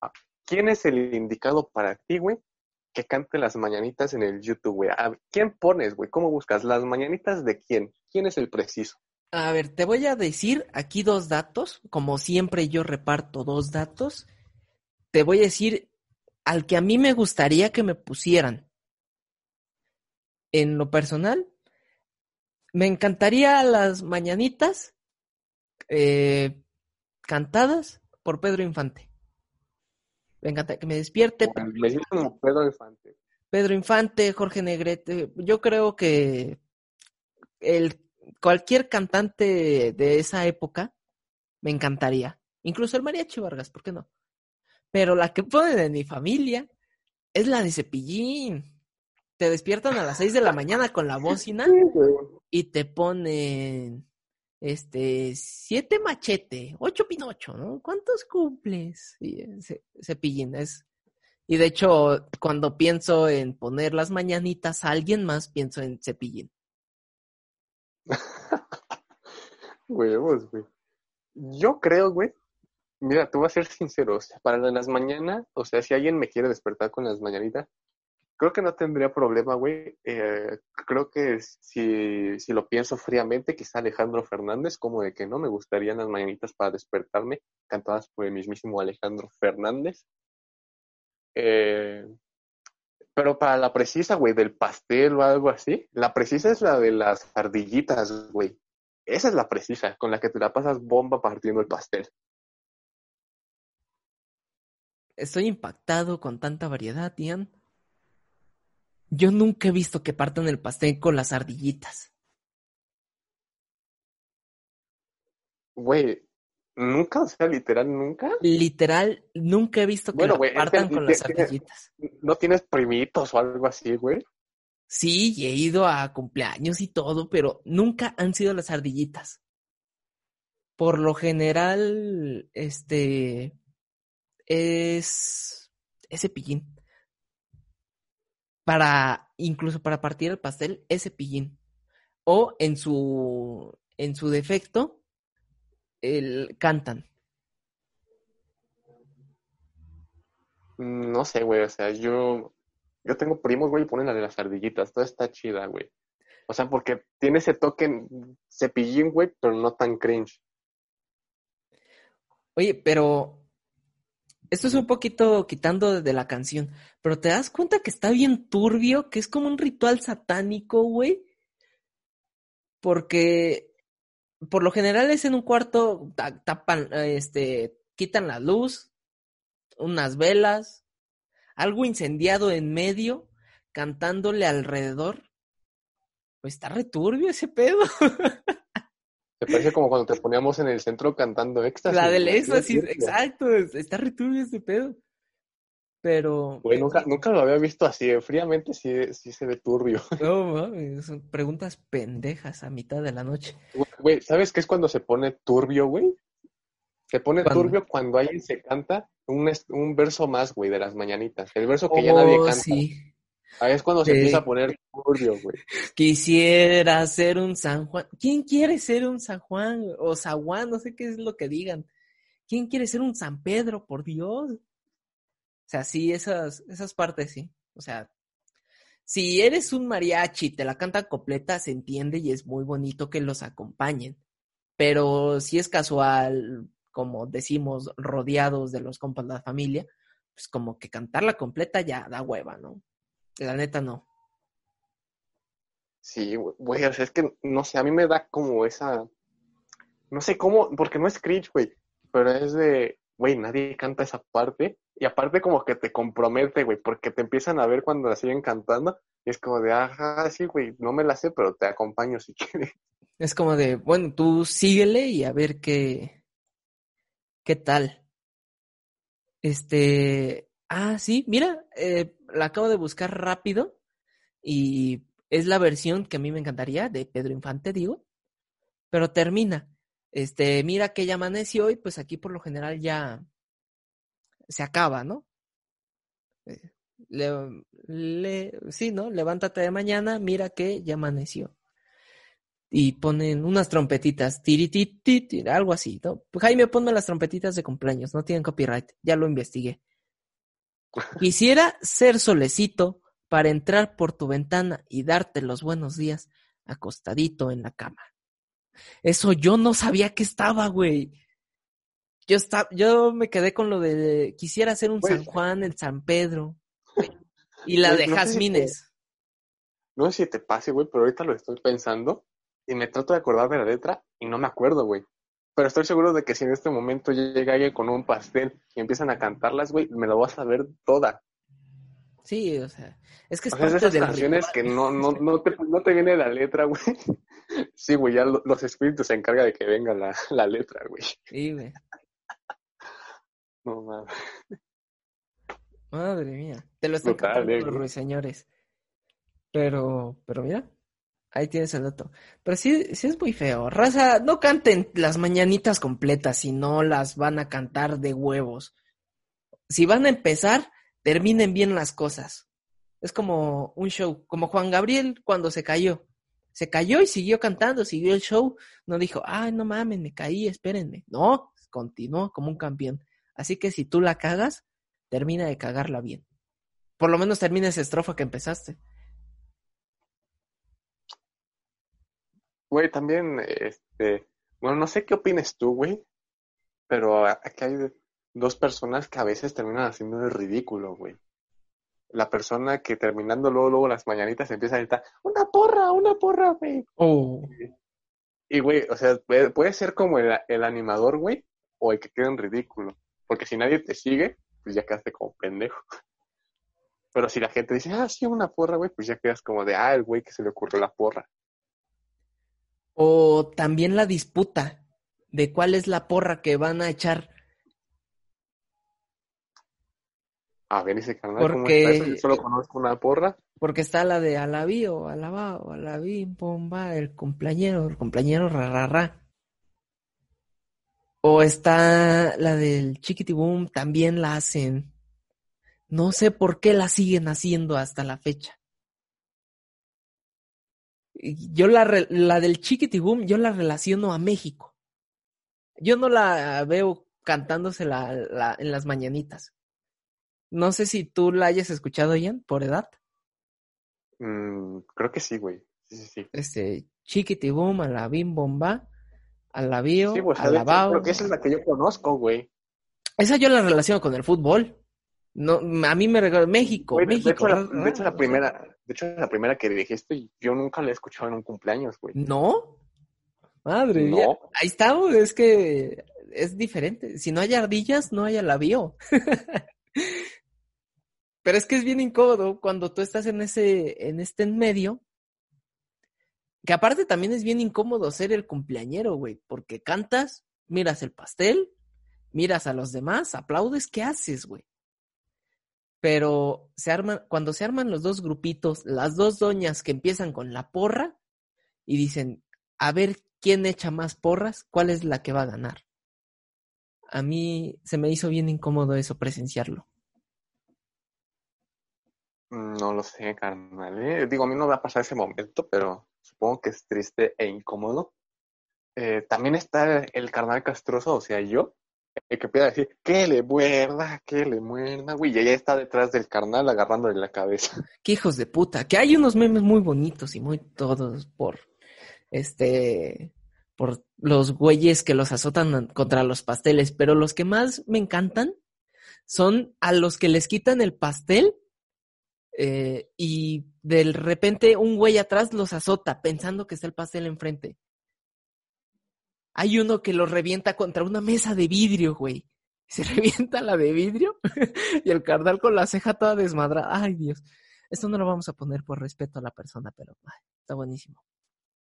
[SPEAKER 2] Ah, ¿Quién es el indicado para ti, güey? Que cante las mañanitas en el YouTube, güey. A ¿Quién pones, güey? ¿Cómo buscas? ¿Las mañanitas de quién? ¿Quién es el preciso?
[SPEAKER 1] A ver, te voy a decir aquí dos datos. Como siempre yo reparto dos datos. Te voy a decir al que a mí me gustaría que me pusieran. En lo personal, me encantaría las mañanitas eh, cantadas por Pedro Infante. Me encanta que me despierte
[SPEAKER 2] Me siento como Pedro Infante.
[SPEAKER 1] Pedro Infante, Jorge Negrete. Yo creo que el, cualquier cantante de esa época me encantaría. Incluso el Mariachi Vargas, ¿por qué no? Pero la que ponen en mi familia es la de Cepillín. Te despiertan a las 6 de la mañana con la bocina y te ponen este siete machete, ocho pinocho, ¿no? ¿Cuántos cumples? Y, eh, es. Y de hecho, cuando pienso en poner las mañanitas a alguien más, pienso en Cepillín.
[SPEAKER 2] Huevos, güey. Yo creo, güey. Mira, te voy a ser sincero. para las mañanas, o sea, si alguien me quiere despertar con las mañanitas, creo que no tendría problema, güey. Eh, creo que si, si lo pienso fríamente, quizá Alejandro Fernández, como de que no me gustarían las mañanitas para despertarme, cantadas por el mismísimo Alejandro Fernández. Eh, pero para la precisa, güey, del pastel o algo así, la precisa es la de las ardillitas, güey. Esa es la precisa, con la que te la pasas bomba partiendo el pastel.
[SPEAKER 1] Estoy impactado con tanta variedad, Ian. Yo nunca he visto que partan el pastel con las ardillitas.
[SPEAKER 2] Güey, nunca, o sea, literal, nunca.
[SPEAKER 1] Literal, nunca he visto que
[SPEAKER 2] Bueno,
[SPEAKER 1] partan con las ardillitas.
[SPEAKER 2] ¿No tienes primitos o algo así, güey?
[SPEAKER 1] Sí, y he ido a cumpleaños y todo, pero nunca han sido las ardillitas. Por lo general, este es ese pillín. Para, incluso para partir el pastel, ese pillín. O en su, en su defecto, el cantan.
[SPEAKER 2] No sé, güey, o sea, yo, yo tengo primos, güey, y ponen la de las ardillitas, toda está chida, güey. O sea, porque tiene ese toque cepillín, güey, pero no tan cringe.
[SPEAKER 1] Oye, pero esto es un poquito quitando de la canción, pero te das cuenta que está bien turbio, que es como un ritual satánico, güey. Porque por lo general es en un cuarto, ta- tapan, este, quitan la luz, unas velas, algo incendiado en medio, cantándole alrededor. Pues está returbio ese pedo.
[SPEAKER 2] Se parece como cuando te poníamos en el centro cantando éxtasis.
[SPEAKER 1] La del éxtasis,
[SPEAKER 2] turbio.
[SPEAKER 1] exacto, está returbio ese pedo. Pero.
[SPEAKER 2] Güey, nunca, nunca lo había visto así, eh, fríamente sí, sí se ve turbio.
[SPEAKER 1] No, mames, son preguntas pendejas a mitad de la noche.
[SPEAKER 2] Güey, ¿sabes qué es cuando se pone turbio, güey? Se pone
[SPEAKER 1] ¿Cuándo?
[SPEAKER 2] turbio cuando alguien se canta un, un verso más, güey, de las mañanitas. El verso que ya nadie
[SPEAKER 1] Oh,
[SPEAKER 2] canta.
[SPEAKER 1] sí.
[SPEAKER 2] Ahí es cuando se empieza a poner turbio, güey.
[SPEAKER 1] Quisiera ser un San Juan. ¿Quién quiere ser un San Juan? O San Juan, no sé qué es lo que digan. ¿Quién quiere ser un San Pedro, por Dios? O sea, sí, esas, esas partes sí. O sea, si eres un mariachi y te la cantan completa, se entiende y es muy bonito que los acompañen. Pero si es casual, como decimos, rodeados de los compas de la familia, pues como que cantarla completa ya da hueva, ¿no? La neta no.
[SPEAKER 2] Sí, güey, o sea, es que, no sé, a mí me da como esa, no sé cómo, porque no es cringe, güey, pero es de, güey, nadie canta esa parte, y aparte como que te compromete, güey, porque te empiezan a ver cuando la siguen cantando, y es como de, ajá, sí, güey, no me la sé, pero te acompaño si quieres.
[SPEAKER 1] Es como de, bueno, tú síguele y a ver qué, qué tal. Este, ah, sí, mira, eh, la acabo de buscar rápido y es la versión que a mí me encantaría de Pedro Infante, digo, pero termina. Este, mira que ya amaneció y pues aquí por lo general ya se acaba, ¿no? Eh, le, sí, ¿no? Levántate de mañana, mira que ya amaneció. Y ponen unas trompetitas, tiri, algo así, ¿no? Jaime, ponme las trompetitas de cumpleaños, no tienen copyright, ya lo investigué. Quisiera ser solecito para entrar por tu ventana y darte los buenos días acostadito en la cama. Eso yo no sabía que estaba, güey. Yo, estaba, yo me quedé con lo de quisiera ser un San Juan, el San Pedro. Y la de Jazmines.
[SPEAKER 2] no sé si te pase, güey, pero ahorita lo estoy pensando y me trato de acordar de la letra y no me acuerdo, güey. Pero estoy seguro de que si en este momento llega alguien con un pastel y empiezan a cantarlas, güey, me lo vas a ver toda.
[SPEAKER 1] Sí, o sea, es que es
[SPEAKER 2] o sea, esas canciones que no, no, no, te, no te viene la letra, güey. Sí, güey, ya los espíritus se encargan de que venga la, la letra, güey.
[SPEAKER 1] Sí, güey.
[SPEAKER 2] No mames.
[SPEAKER 1] Madre mía. Te lo están cantando los ruiseñores. Pero, pero mira, ahí tienes el dato. Pero sí, sí es muy feo. Raza, no canten las mañanitas completas si no las van a cantar de huevos. Si van a empezar, terminen bien las cosas. Es como un show, como Juan Gabriel cuando se cayó. Se cayó y siguió cantando, siguió el show. No dijo, ay, no mames, me caí, espérenme. No, continuó como un campeón. Así que si tú la cagas, termina de cagarla bien. Por lo menos termina esa estrofa que empezaste.
[SPEAKER 2] Güey, también, este, bueno, no sé qué opines tú, güey, pero aquí hay dos personas que a veces terminan haciendo el ridículo, güey. La persona que terminando luego, luego las mañanitas empieza a gritar, una porra, una porra, güey.
[SPEAKER 1] Oh.
[SPEAKER 2] Y, güey, o sea, puede, ser como el, el animador, güey, o el que queda en ridículo. Porque si nadie te sigue, pues ya quedaste como pendejo. Pero si la gente dice, ah, sí, una porra, güey, pues ya quedas como de, ah, el güey que se le ocurrió la porra.
[SPEAKER 1] O también la disputa de cuál es la porra que van a echar.
[SPEAKER 2] A ver, ese canal, porque, ¿cómo Yo solo conozco una porra.
[SPEAKER 1] Porque está la de Alabí o Alabá o Alabí, Pomba, el cumpleañero, el cumpleañero ra, O está la del Chiquitibum, también la hacen. No sé por qué la siguen haciendo hasta la fecha yo la, la del Chiquitibum, yo la relaciono a México. Yo no la veo cantándose la, en las mañanitas. No sé si tú la hayas escuchado, Ian, por edad.
[SPEAKER 2] Mm, creo que sí, güey. Sí, sí, sí.
[SPEAKER 1] Este, Chiquitibum, Alabim Bomba, Alabío,
[SPEAKER 2] sí, pues, Creo que esa es la que yo conozco, güey.
[SPEAKER 1] Esa yo la relaciono con el fútbol. No, a mí me regaló México, México.
[SPEAKER 2] De hecho, la, primera, de hecho, la primera que dijiste, yo nunca la he escuchado en un cumpleaños, güey.
[SPEAKER 1] ¿No? Madre mía. Ahí está, es que es diferente. Si no hay ardillas, no hay alabío. Pero es que es bien incómodo cuando tú estás en ese, en este en medio. Que aparte también es bien incómodo ser el cumpleañero, güey, porque cantas, miras el pastel, miras a los demás, aplaudes, ¿qué haces, güey? Pero se arman, cuando se arman los dos grupitos, las dos doñas que empiezan con la porra y dicen, a ver quién echa más porras, cuál es la que va a ganar. A mí se me hizo bien incómodo eso, presenciarlo.
[SPEAKER 2] No lo sé, carnal. ¿eh? Digo, a mí no va a pasar ese momento, pero supongo que es triste e incómodo. Eh, también está el carnal castroso, o sea, yo, el que empieza decir, que le muerda, que le muerda, güey, y ella está detrás del carnal agarrándole la cabeza.
[SPEAKER 1] Qué hijos de puta, que hay unos memes muy bonitos y muy todos por, este, por los güeyes que los azotan contra los pasteles, pero los que más me encantan son a los que les quitan el pastel eh, y de repente un güey atrás los azota pensando que está el pastel enfrente. Hay uno que lo revienta contra una mesa de vidrio, güey. Se revienta la de vidrio y el carnal con la ceja toda desmadrada. Ay, Dios. Esto no lo vamos a poner por respeto a la persona, pero está buenísimo.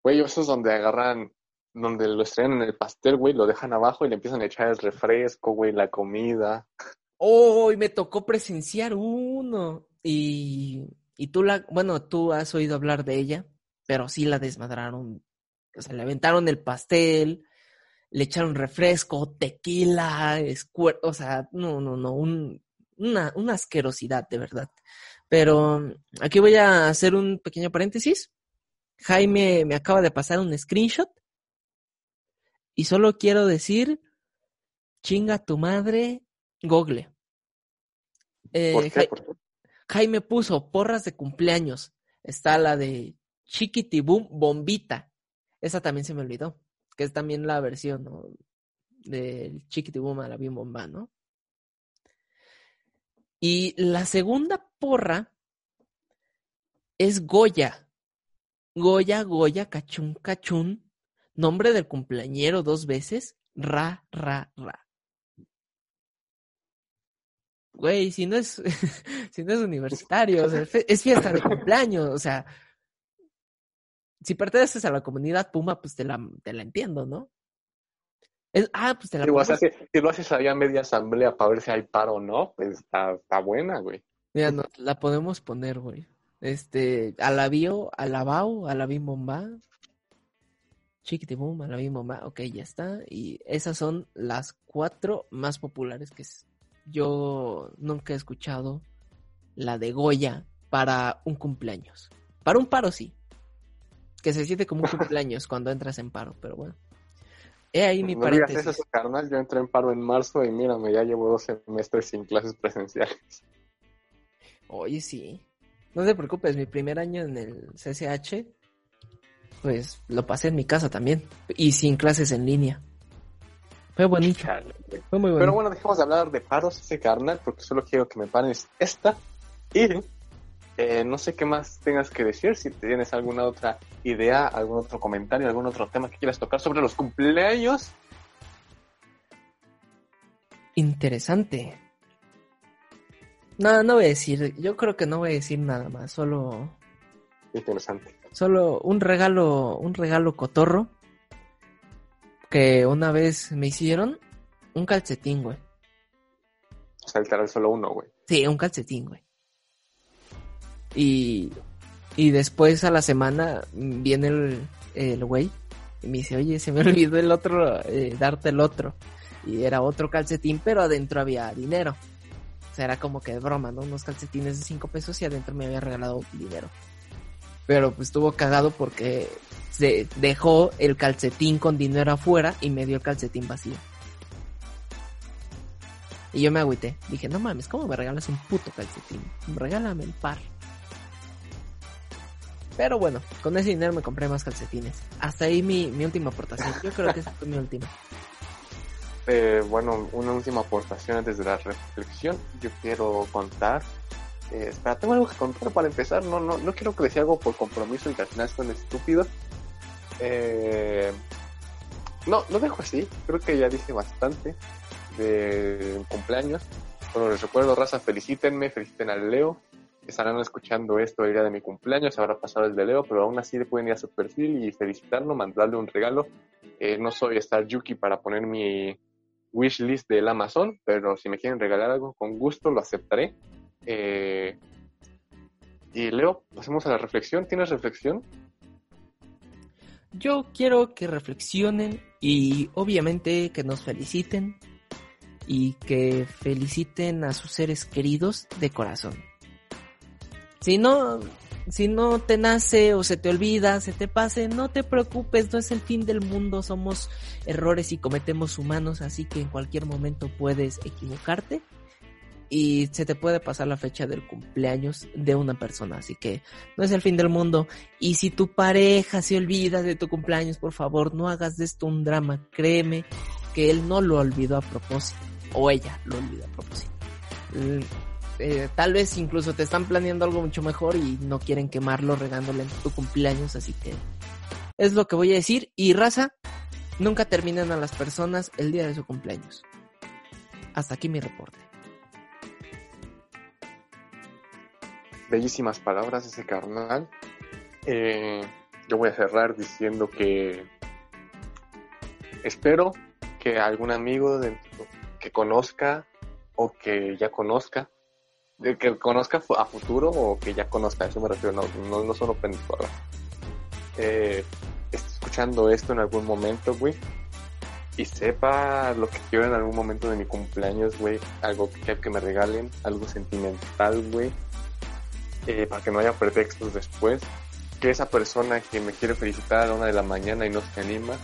[SPEAKER 2] Güey, eso es donde agarran, donde lo estrellan en el pastel, güey, lo dejan abajo y le empiezan a echar el refresco, güey, la comida.
[SPEAKER 1] Oh, y me tocó presenciar uno. Y, y tú la, bueno, tú has oído hablar de ella, pero sí la desmadraron. O sea, le aventaron el pastel, le echaron refresco, tequila, o sea, no, no, no, una, una asquerosidad, de verdad. Pero aquí voy a hacer un pequeño paréntesis. Jaime me acaba de pasar un screenshot. Y solo quiero decir, chinga tu madre, Google. Eh, Jaime puso porras de cumpleaños. Está la de Chiquitibum Bombita. Esa también se me olvidó que es también la versión ¿no? del Chiquitibum a la Bim Bomba, ¿no? Y la segunda porra es Goya. Goya, Goya, Cachún, Cachún. Nombre del cumpleañero dos veces. Ra, ra, ra. Güey, si no es, si no es universitario, es fiesta de cumpleaños, o sea, si perteneces a la comunidad Puma, pues te la, te la entiendo, ¿no? ah, pues te la
[SPEAKER 2] si, lo haces allá a media asamblea para ver si hay paro o no, pues está, está buena, güey.
[SPEAKER 1] Mira, no, la podemos poner, güey. Este, a la bio, a la bao, a la bomba. Chiquitibum, a la bomba. Ok, ya está. Y esas son las cuatro más populares que yo nunca he escuchado. La de Goya para un cumpleaños. Para un paro sí, que se siente como un cumpleaños cuando entras en paro, pero bueno. He ahí mi
[SPEAKER 2] no
[SPEAKER 1] paréntesis.
[SPEAKER 2] Eso, carnal, yo entré en paro en marzo y mírame, ya llevo dos semestres sin clases presenciales.
[SPEAKER 1] Oye, sí. No te preocupes, mi primer año en el CCH, pues lo pasé en mi casa también. Y sin clases en línea. Fue bonito. Fue muy bonito.
[SPEAKER 2] Pero bueno, dejemos de hablar de paros ese carnal, porque solo quiero que me pares esta. Y eh, no sé qué más tengas que decir, si tienes alguna otra idea, algún otro comentario, algún otro tema que quieras tocar sobre los cumpleaños.
[SPEAKER 1] Interesante. No, no voy a decir, yo creo que no voy a decir nada más, solo...
[SPEAKER 2] Interesante.
[SPEAKER 1] Solo un regalo, un regalo cotorro que una vez me hicieron un calcetín, güey.
[SPEAKER 2] O sea, literal solo uno, güey.
[SPEAKER 1] Sí, un calcetín, güey. Y, y después a la semana viene el, el güey y me dice, oye, se me olvidó el otro, eh, darte el otro. Y era otro calcetín, pero adentro había dinero. O sea, era como que broma, ¿no? Unos calcetines de 5 pesos y adentro me había regalado dinero. Pero pues estuvo cagado porque se dejó el calcetín con dinero afuera y me dio el calcetín vacío. Y yo me agüité. Dije, no mames, ¿cómo me regalas un puto calcetín? Regálame el par. Pero bueno, con ese dinero me compré más calcetines. Hasta ahí mi, mi última aportación. Yo creo que esa fue mi última.
[SPEAKER 2] Eh, bueno, una última aportación antes de la reflexión. Yo quiero contar. Eh, espera, tengo algo que contar para empezar. No, no, no quiero que decía algo por compromiso y que al final suene estúpido. Eh, no, lo dejo así. Creo que ya dije bastante de cumpleaños. Bueno, les recuerdo, raza, felicítenme, feliciten al Leo estarán escuchando esto el día de mi cumpleaños, habrá pasado el de Leo, pero aún así le pueden ir a su perfil y felicitarlo, mandarle un regalo. Eh, no soy Star Yuki para poner mi wish list del Amazon, pero si me quieren regalar algo, con gusto lo aceptaré. Eh, y Leo, pasemos a la reflexión. ¿Tienes reflexión?
[SPEAKER 1] Yo quiero que reflexionen y obviamente que nos feliciten y que feliciten a sus seres queridos de corazón. Si no, si no te nace o se te olvida, se te pase, no te preocupes, no es el fin del mundo, somos errores y cometemos humanos, así que en cualquier momento puedes equivocarte y se te puede pasar la fecha del cumpleaños de una persona, así que no es el fin del mundo. Y si tu pareja se olvida de tu cumpleaños, por favor, no hagas de esto un drama, créeme que él no lo olvidó a propósito, o ella lo olvidó a propósito. Eh, tal vez incluso te están planeando algo mucho mejor y no quieren quemarlo regándole en tu cumpleaños, así que es lo que voy a decir. Y raza, nunca terminan a las personas el día de su cumpleaños. Hasta aquí mi reporte.
[SPEAKER 2] Bellísimas palabras ese carnal. Eh, yo voy a cerrar diciendo que espero que algún amigo que conozca o que ya conozca, de que conozca a futuro o que ya conozca, a eso me refiero, no, no, no solo pendejo. Eh, esté escuchando esto en algún momento, güey, y sepa lo que quiero en algún momento de mi cumpleaños, güey, algo que, que me regalen, algo sentimental, güey, eh, para que no haya pretextos después, que esa persona que me quiere felicitar a la una de la mañana y no se anima,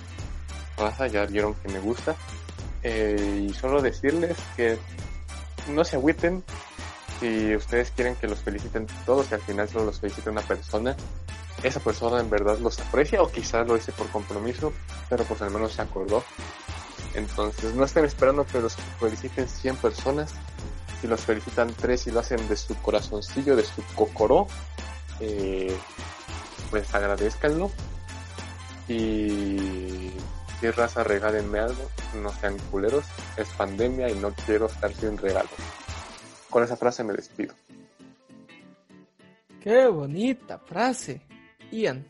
[SPEAKER 2] pasa, ya vieron que me gusta, eh, y solo decirles que no se agüiten si ustedes quieren que los feliciten todos y al final solo los felicite una persona, esa persona en verdad los aprecia o quizás lo hice por compromiso, pero pues al menos se acordó. Entonces no estén esperando que los feliciten 100 personas. Si los felicitan 3 y lo hacen de su corazoncillo, de su cocoró, eh, pues agradezcanlo. Y si raza, regálenme algo, no sean culeros, es pandemia y no quiero estar sin regalo. Con esa frase me despido.
[SPEAKER 1] Qué bonita frase. Ian,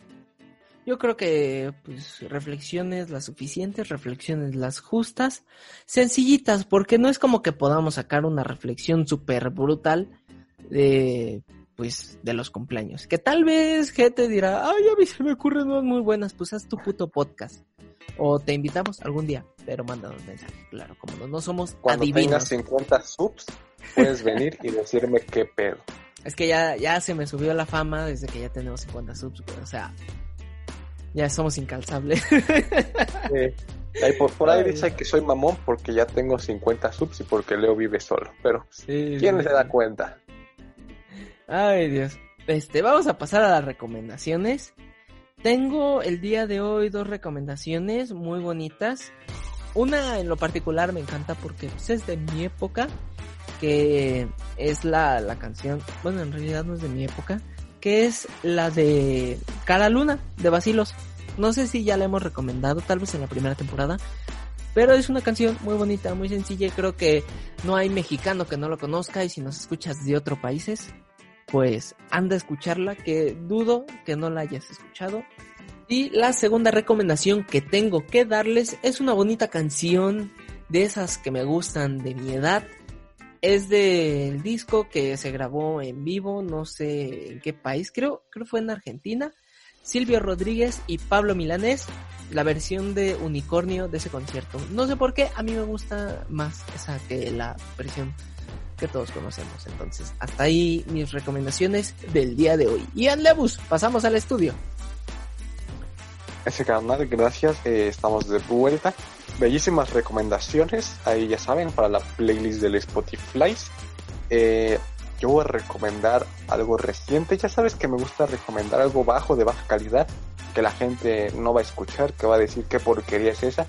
[SPEAKER 1] yo creo que pues reflexiones las suficientes, reflexiones las justas, sencillitas, porque no es como que podamos sacar una reflexión súper brutal de pues de los cumpleaños. Que tal vez gente dirá, ay, a mí se me ocurren unas muy buenas, pues haz tu puto podcast. O te invitamos algún día, pero mándanos mensaje, claro, como no, no somos
[SPEAKER 2] Cuando
[SPEAKER 1] adivinos.
[SPEAKER 2] tengas 50 subs, puedes venir y decirme qué pedo.
[SPEAKER 1] Es que ya, ya se me subió la fama desde que ya tenemos 50 subs, o sea, ya somos incalzables.
[SPEAKER 2] Ahí por, por ahí dice que soy mamón porque ya tengo 50 subs y porque Leo vive solo. Pero,
[SPEAKER 1] Sí,
[SPEAKER 2] ¿quién
[SPEAKER 1] sí,
[SPEAKER 2] se da cuenta?
[SPEAKER 1] Ay, Dios. Este, vamos a pasar a las recomendaciones. Tengo el día de hoy dos recomendaciones muy bonitas. Una en lo particular me encanta porque pues, es de mi época, que es la, la canción, bueno, en realidad no es de mi época, que es la de Cara Luna, de Basilos. No sé si ya la hemos recomendado, tal vez en la primera temporada, pero es una canción muy bonita, muy sencilla y creo que no hay mexicano que no lo conozca y si nos escuchas de otros países, pues anda a escucharla, que dudo que no la hayas escuchado. Y la segunda recomendación que tengo que darles es una bonita canción de esas que me gustan de mi edad. Es del disco que se grabó en vivo, no sé en qué país, creo, creo fue en Argentina. Silvio Rodríguez y Pablo Milanés, la versión de Unicornio de ese concierto. No sé por qué, a mí me gusta más esa que la versión que todos conocemos. Entonces, hasta ahí mis recomendaciones del día de hoy. Ian Lebus, pasamos al estudio.
[SPEAKER 2] Ese canal, gracias. eh, estamos de vuelta. Bellísimas recomendaciones. Ahí ya saben, para la playlist del Spotify. Eh, yo voy a recomendar algo reciente. Ya sabes que me gusta recomendar algo bajo, de baja calidad, que la gente no va a escuchar, que va a decir qué porquería es esa.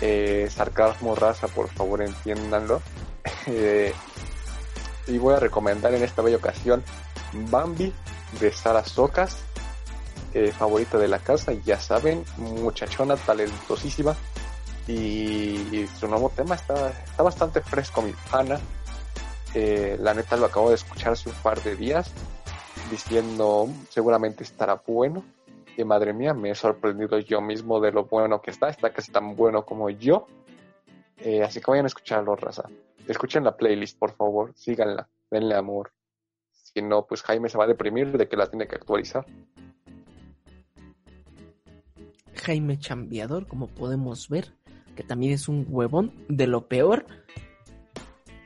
[SPEAKER 2] Eh, sarcasmo, raza, por favor, entiéndanlo. Eh, y voy a recomendar en esta bella ocasión Bambi de Sara Socas, favorita de la casa, ya saben, muchachona talentosísima. Y, su nuevo tema está, está bastante fresco, mi pana. Eh, la neta lo acabo de escuchar hace un par de días, diciendo seguramente estará bueno. Y madre mía, me he sorprendido yo mismo de lo bueno que está. Está casi tan bueno como yo. Eh, así que vayan a escucharlo, raza. Escuchen la playlist, por favor. Síganla. Denle amor. Si no, pues Jaime se va a deprimir de que la tiene que actualizar.
[SPEAKER 1] Jaime Chambiador, como podemos ver, también es un huevón de lo peor.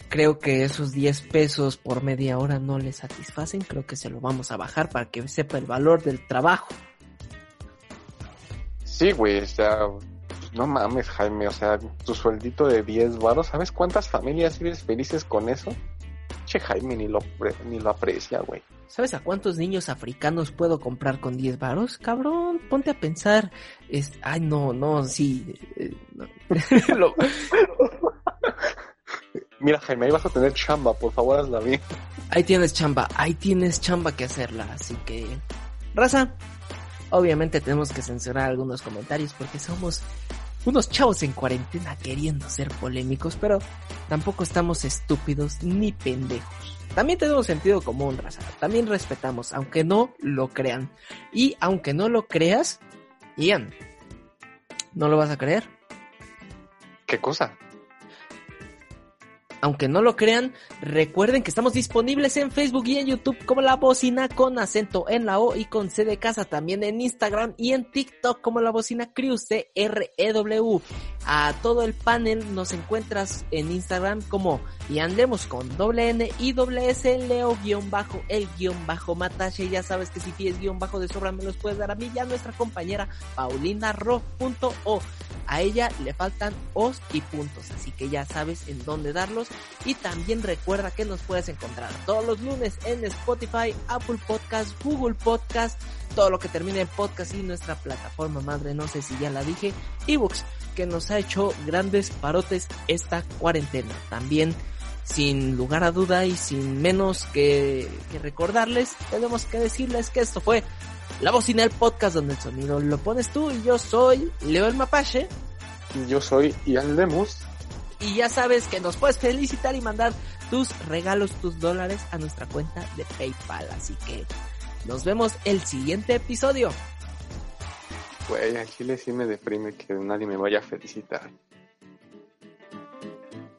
[SPEAKER 1] Creo que esos 10 pesos por media hora no le satisfacen. Creo que se lo vamos a bajar para que sepa el valor del trabajo.
[SPEAKER 2] Sí, güey, o sea, no mames, Jaime, o sea, tu sueldito de 10 varos, ¿sabes cuántas familias vives felices con eso? Jaime ni lo, ni lo aprecia, güey.
[SPEAKER 1] ¿Sabes a cuántos niños africanos puedo comprar con 10 varos? Cabrón, ponte a pensar. Es, ay, no, no, sí. eh, no. Lo-
[SPEAKER 2] Mira, Jaime, ahí vas a tener chamba, por favor, hazla bien.
[SPEAKER 1] Ahí tienes chamba, ahí tienes chamba que hacerla, así que... Raza, obviamente tenemos que censurar algunos comentarios porque somos unos chavos en cuarentena queriendo ser polémicos, pero tampoco estamos estúpidos ni pendejos. También tenemos sentido común, raza. También respetamos, aunque no lo crean. Y aunque no lo creas, Ian, ¿no lo vas a creer?
[SPEAKER 2] ¿Qué cosa?
[SPEAKER 1] Aunque no lo crean, recuerden que estamos disponibles en Facebook y en YouTube como La Bocina con acento en la O y con C de casa. También en Instagram y en TikTok como La Bocina Cruz C R E W. A todo el panel nos encuentras en Instagram como y andemos con doble N y doble S Leo guion bajo el guion bajo Matache. Ya sabes que si tienes guion bajo de sobra me los puedes dar a mí ya nuestra compañera Paulina Ro.o. A ella le faltan os y puntos, así que ya sabes en dónde darlos. Y también recuerda que nos puedes encontrar todos los lunes en Spotify, Apple Podcast, Google Podcast, todo lo que termine en podcast y nuestra plataforma madre, no sé si ya la dije, ebooks, que nos ha hecho grandes parotes esta cuarentena. También sin lugar a duda y sin menos que, recordarles, tenemos que decirles que esto fue la Bocina del Podcast, donde el sonido lo pones tú y yo soy Leo el Mapache.
[SPEAKER 2] Yo soy Ian Lemus.
[SPEAKER 1] Y ya sabes que nos puedes felicitar y mandar tus regalos, tus dólares a nuestra cuenta de PayPal. Así que nos vemos el siguiente episodio.
[SPEAKER 2] Güey, a Chile sí me deprime que nadie me vaya a felicitar.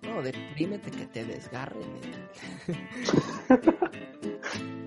[SPEAKER 1] No, deprímete que te desgarren.